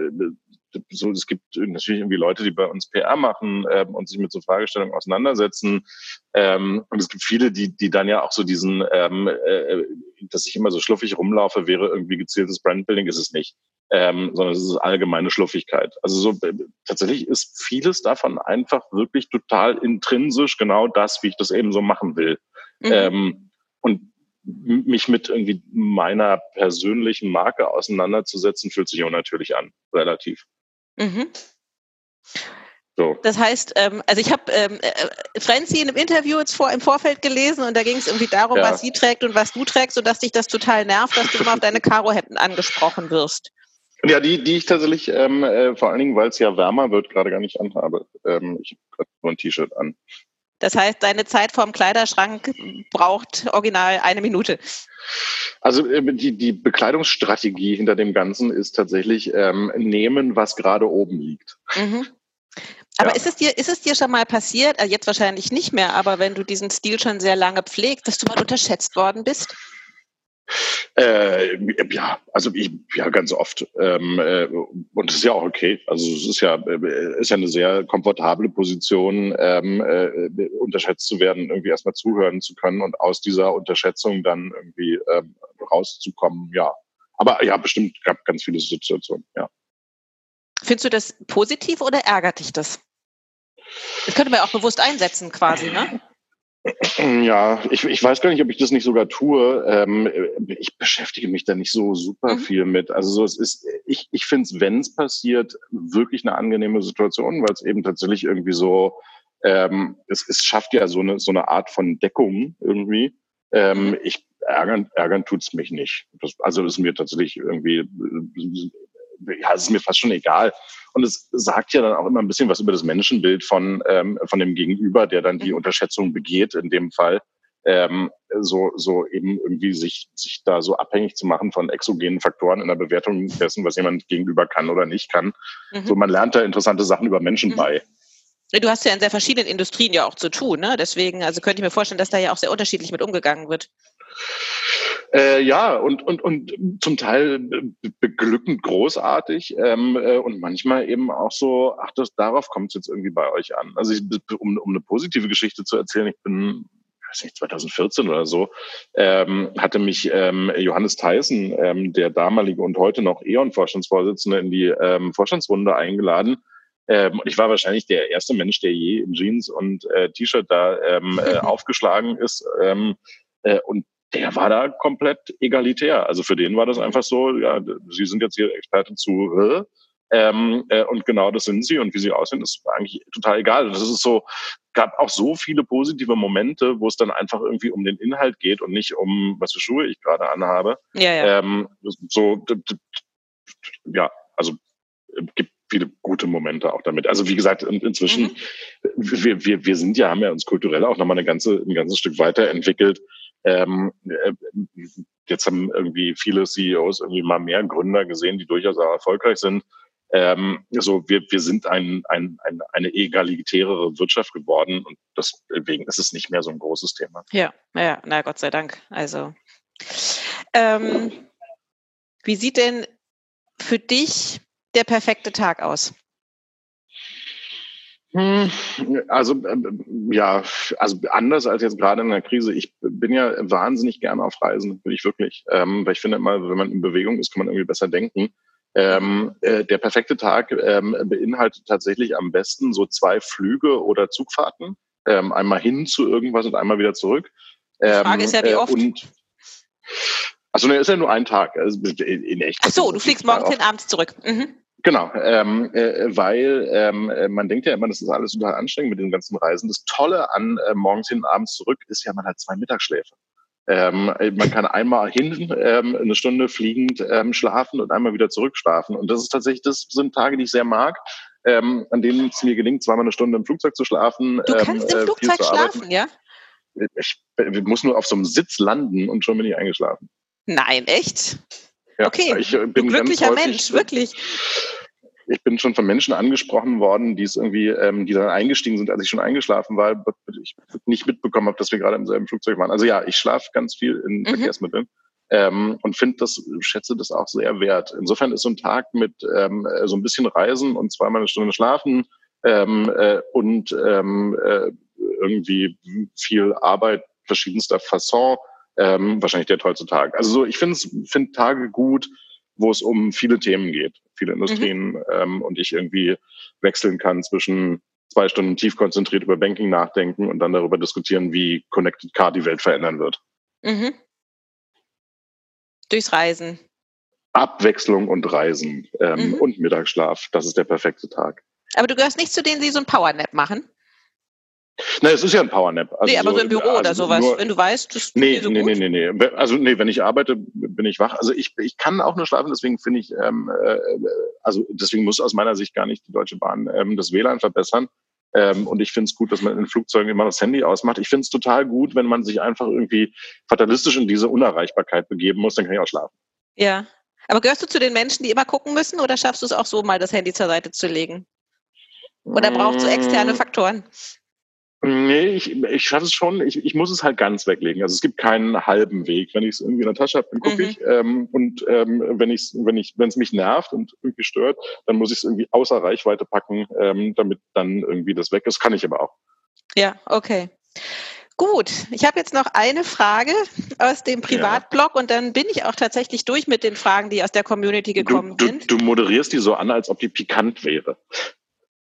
so, es gibt natürlich irgendwie Leute, die bei uns PR machen ähm, und sich mit so Fragestellungen auseinandersetzen. Ähm, und es gibt viele, die, die dann ja auch so diesen, ähm, äh, dass ich immer so schluffig rumlaufe, wäre irgendwie gezieltes Brandbuilding, ist es nicht. Ähm, sondern es ist allgemeine Schluffigkeit. Also so äh, tatsächlich ist vieles davon einfach wirklich total intrinsisch genau das, wie ich das eben so machen will. Mhm. Ähm, und mich mit irgendwie meiner persönlichen Marke auseinanderzusetzen, fühlt sich unnatürlich an, relativ. Mhm. So. Das heißt, ähm, also ich habe ähm, äh, Franzi in einem Interview jetzt vor, im Vorfeld gelesen und da ging es irgendwie darum, ja. was sie trägt und was du trägst, sodass dich das total nervt, dass du immer auf deine Karohemden angesprochen wirst. Ja, die, die ich tatsächlich, ähm, äh, vor allen Dingen, weil es ja wärmer wird, gerade gar nicht anhabe. Ähm, ich habe gerade nur ein T-Shirt an. Das heißt, deine Zeit vorm Kleiderschrank braucht original eine Minute. Also äh, die, die Bekleidungsstrategie hinter dem Ganzen ist tatsächlich ähm, nehmen, was gerade oben liegt. Mhm. Aber ja. ist, es dir, ist es dir schon mal passiert, also jetzt wahrscheinlich nicht mehr, aber wenn du diesen Stil schon sehr lange pflegst, dass du mal unterschätzt worden bist? Äh, ja, also ich, ja, ganz oft. Ähm, äh, und das ist ja auch okay. Also es ist ja, äh, ist ja eine sehr komfortable Position, ähm, äh, unterschätzt zu werden, irgendwie erstmal zuhören zu können und aus dieser Unterschätzung dann irgendwie ähm, rauszukommen, ja. Aber ja, bestimmt gab ganz viele Situationen, ja. Findest du das positiv oder ärgert dich das? Das könnte man auch bewusst einsetzen, quasi, ne? Ja, ich, ich weiß gar nicht, ob ich das nicht sogar tue. Ähm, ich beschäftige mich da nicht so super mhm. viel mit. Also so, es ist, ich, ich finde es, wenn es passiert, wirklich eine angenehme Situation, weil es eben tatsächlich irgendwie so, ähm, es, es schafft ja so eine, so eine Art von Deckung irgendwie. Ähm, mhm. ich ärgern, ärgern tut's mich nicht. Das, also ist mir tatsächlich irgendwie ja, es ist mir fast schon egal. Und es sagt ja dann auch immer ein bisschen was über das Menschenbild von, ähm, von dem Gegenüber, der dann die mhm. Unterschätzung begeht, in dem Fall. Ähm, so, so eben irgendwie sich, sich da so abhängig zu machen von exogenen Faktoren in der Bewertung dessen, was jemand gegenüber kann oder nicht kann. Mhm. So, man lernt da interessante Sachen über Menschen mhm. bei. Du hast ja in sehr verschiedenen Industrien ja auch zu tun, ne? Deswegen, also könnte ich mir vorstellen, dass da ja auch sehr unterschiedlich mit umgegangen wird. Äh, ja, und, und, und zum Teil beglückend großartig ähm, äh, und manchmal eben auch so, ach, das, darauf kommt es jetzt irgendwie bei euch an. Also ich, um, um eine positive Geschichte zu erzählen, ich bin weiß nicht, 2014 oder so, ähm, hatte mich ähm, Johannes Theissen, ähm, der damalige und heute noch E.ON-Vorstandsvorsitzende, in die ähm, Vorstandsrunde eingeladen. Ähm, und ich war wahrscheinlich der erste Mensch, der je in Jeans und äh, T-Shirt da ähm, äh, aufgeschlagen ist. Ähm, äh, und der war da komplett egalitär. Also für den war das einfach so, ja, Sie sind jetzt hier Experte zu, äh, ähm, äh, und genau das sind sie und wie sie aussehen, ist eigentlich total egal. Das ist so, gab auch so viele positive Momente, wo es dann einfach irgendwie um den Inhalt geht und nicht um, was für Schuhe ich gerade anhabe. Ja, ja. Ähm, so, ja, also gibt viele gute Momente auch damit. Also wie gesagt, in, inzwischen, mhm. wir, wir, wir sind ja, haben ja uns kulturell auch nochmal eine ganze, ein ganzes Stück weiterentwickelt. Ähm, äh, jetzt haben irgendwie viele CEOs irgendwie mal mehr Gründer gesehen, die durchaus auch erfolgreich sind. Ähm, so, wir, wir sind ein, ein, ein, eine egalitärere Wirtschaft geworden und deswegen ist es nicht mehr so ein großes Thema. Ja, ja, na Gott sei Dank. Also, ähm, wie sieht denn für dich der perfekte Tag aus? Hm, also ähm, ja, also anders als jetzt gerade in der Krise. Ich bin ja wahnsinnig gerne auf Reisen, bin ich wirklich, ähm, weil ich finde immer, wenn man in Bewegung ist, kann man irgendwie besser denken. Ähm, äh, der perfekte Tag ähm, beinhaltet tatsächlich am besten so zwei Flüge oder Zugfahrten, ähm, einmal hin zu irgendwas und einmal wieder zurück. Die Frage ist ja, wie ähm, oft? Und, also ne, ist ja nur ein Tag. Also in echt. Ach so, du fliegst morgens hin, abends zurück. Mhm. Genau, ähm, äh, weil ähm, äh, man denkt ja immer, das ist alles total anstrengend mit den ganzen Reisen. Das Tolle an äh, morgens hin, abends zurück ist ja, man hat zwei Mittagsschläfe. Ähm, man kann einmal hin ähm, eine Stunde fliegend ähm, schlafen und einmal wieder zurückschlafen. Und das ist tatsächlich, das sind Tage, die ich sehr mag, ähm, an denen es mir gelingt, zweimal eine Stunde im Flugzeug zu schlafen. Du kannst ähm, im Flugzeug schlafen, ja? Ich, ich muss nur auf so einem Sitz landen und schon bin ich eingeschlafen. Nein, echt? Ja, okay, ich äh, bin glücklicher häufig, Mensch, wirklich. Ich bin schon von Menschen angesprochen worden, die es irgendwie, ähm, die dann eingestiegen sind, als ich schon eingeschlafen war, ich nicht mitbekommen habe, dass wir gerade im selben Flugzeug waren. Also ja, ich schlafe ganz viel in mhm. Verkehrsmitteln. Ähm, und finde das, schätze das auch sehr wert. Insofern ist so ein Tag mit ähm, so ein bisschen Reisen und zweimal eine Stunde schlafen ähm, äh, und ähm, äh, irgendwie viel Arbeit verschiedenster Fasson ähm, wahrscheinlich der tollste Tag. Also so, ich finde find Tage gut, wo es um viele Themen geht, viele Industrien mhm. ähm, und ich irgendwie wechseln kann zwischen zwei Stunden tief konzentriert über Banking nachdenken und dann darüber diskutieren, wie Connected Car die Welt verändern wird. Mhm. Durchs Reisen. Abwechslung und Reisen ähm, mhm. und Mittagsschlaf, das ist der perfekte Tag. Aber du gehörst nicht zu denen, die so ein Powernap machen? Na, es ist ja ein Powernap. Also nee, aber so, im Büro also oder sowas, nur, wenn du weißt, das nee, so nee, nee, nee, nee. Also nee, wenn ich arbeite, bin ich wach. Also ich, ich kann auch nur schlafen, deswegen finde ich, ähm, äh, also deswegen muss aus meiner Sicht gar nicht die Deutsche Bahn ähm, das WLAN verbessern. Ähm, und ich finde es gut, dass man in Flugzeugen immer das Handy ausmacht. Ich finde es total gut, wenn man sich einfach irgendwie fatalistisch in diese Unerreichbarkeit begeben muss, dann kann ich auch schlafen. Ja. Aber gehörst du zu den Menschen, die immer gucken müssen oder schaffst du es auch so mal, das Handy zur Seite zu legen? Oder brauchst du externe mm. Faktoren? Nee, ich, ich schaffe es schon. Ich, ich muss es halt ganz weglegen. Also es gibt keinen halben Weg. Wenn ich es irgendwie in der Tasche habe, dann gucke mhm. ich. Ähm, und ähm, wenn ich wenn ich wenn es mich nervt und irgendwie stört, dann muss ich es irgendwie außer Reichweite packen, ähm, damit dann irgendwie das weg ist. Kann ich aber auch. Ja, okay. Gut, ich habe jetzt noch eine Frage aus dem Privatblog ja. und dann bin ich auch tatsächlich durch mit den Fragen, die aus der Community gekommen du, du, sind. Du moderierst die so an, als ob die pikant wäre.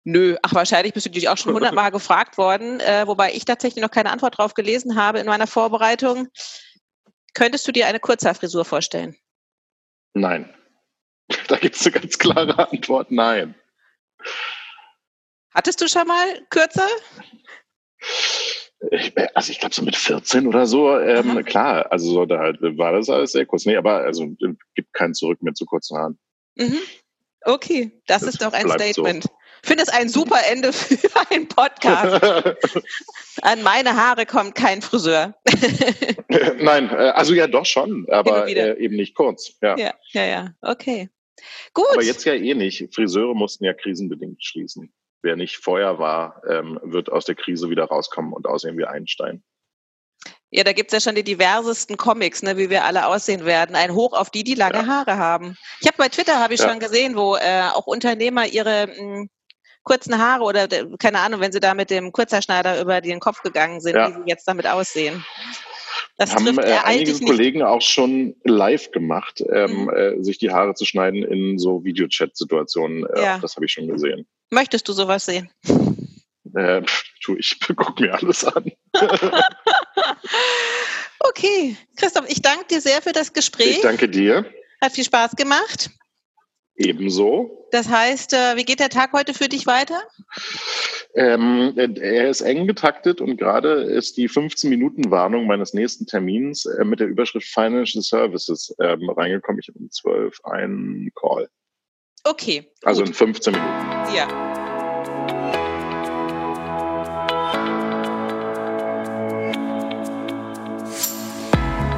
Nö, ach wahrscheinlich bist du dich auch schon hundertmal gefragt worden, äh, wobei ich tatsächlich noch keine Antwort drauf gelesen habe in meiner Vorbereitung. Könntest du dir eine Kurzhaarfrisur vorstellen? Nein. Da gibt es eine ganz klare Antwort, nein. Hattest du schon mal kürzer? Ich, also ich glaube so mit 14 oder so, ähm, klar, also so, da war das alles sehr kurz. Nee, aber also gibt kein Zurück mehr zu kurzen Haaren. Mhm. Okay, das, das, ist doch ein Statement. So finde es ein super Ende für einen Podcast. An meine Haare kommt kein Friseur. Nein, äh, also ja doch schon, aber äh, eben nicht kurz. Ja. ja, ja, ja, okay. Gut. Aber jetzt ja eh nicht. Friseure mussten ja krisenbedingt schließen. Wer nicht vorher war, ähm, wird aus der Krise wieder rauskommen und aussehen wie Einstein. Ja, da gibt's ja schon die diversesten Comics, ne, wie wir alle aussehen werden. Ein Hoch auf die, die lange ja. Haare haben. Ich habe bei Twitter habe ich ja. schon gesehen, wo äh, auch Unternehmer ihre mh, hm, kurzen Haare oder keine Ahnung, wenn sie da mit dem Kurzerschneider über den Kopf gegangen sind, ja. wie sie jetzt damit aussehen. Das haben äh, einige Kollegen auch schon live gemacht, ähm, mhm. äh, sich die Haare zu schneiden in so Videochat-Situationen. Äh, ja. Das habe ich schon gesehen. Möchtest du sowas sehen? Äh, tu ich, guck mir alles an. okay, Christoph, ich danke dir sehr für das Gespräch. Ich danke dir. Hat viel Spaß gemacht. Ebenso. Das heißt, äh, wie geht der Tag heute für dich weiter? Ähm, er ist eng getaktet und gerade ist die 15-Minuten-Warnung meines nächsten Termins äh, mit der Überschrift Financial Services ähm, reingekommen. Ich habe um 12 einen Call. Okay. Also in 15 Minuten. Ja.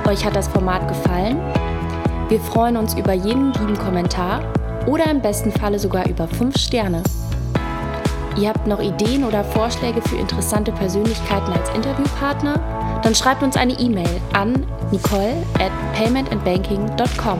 Euch hat das Format gefallen? Wir freuen uns über jeden lieben Kommentar oder im besten Falle sogar über 5 Sterne. Ihr habt noch Ideen oder Vorschläge für interessante Persönlichkeiten als Interviewpartner? Dann schreibt uns eine E-Mail an nicole at paymentandbanking.com.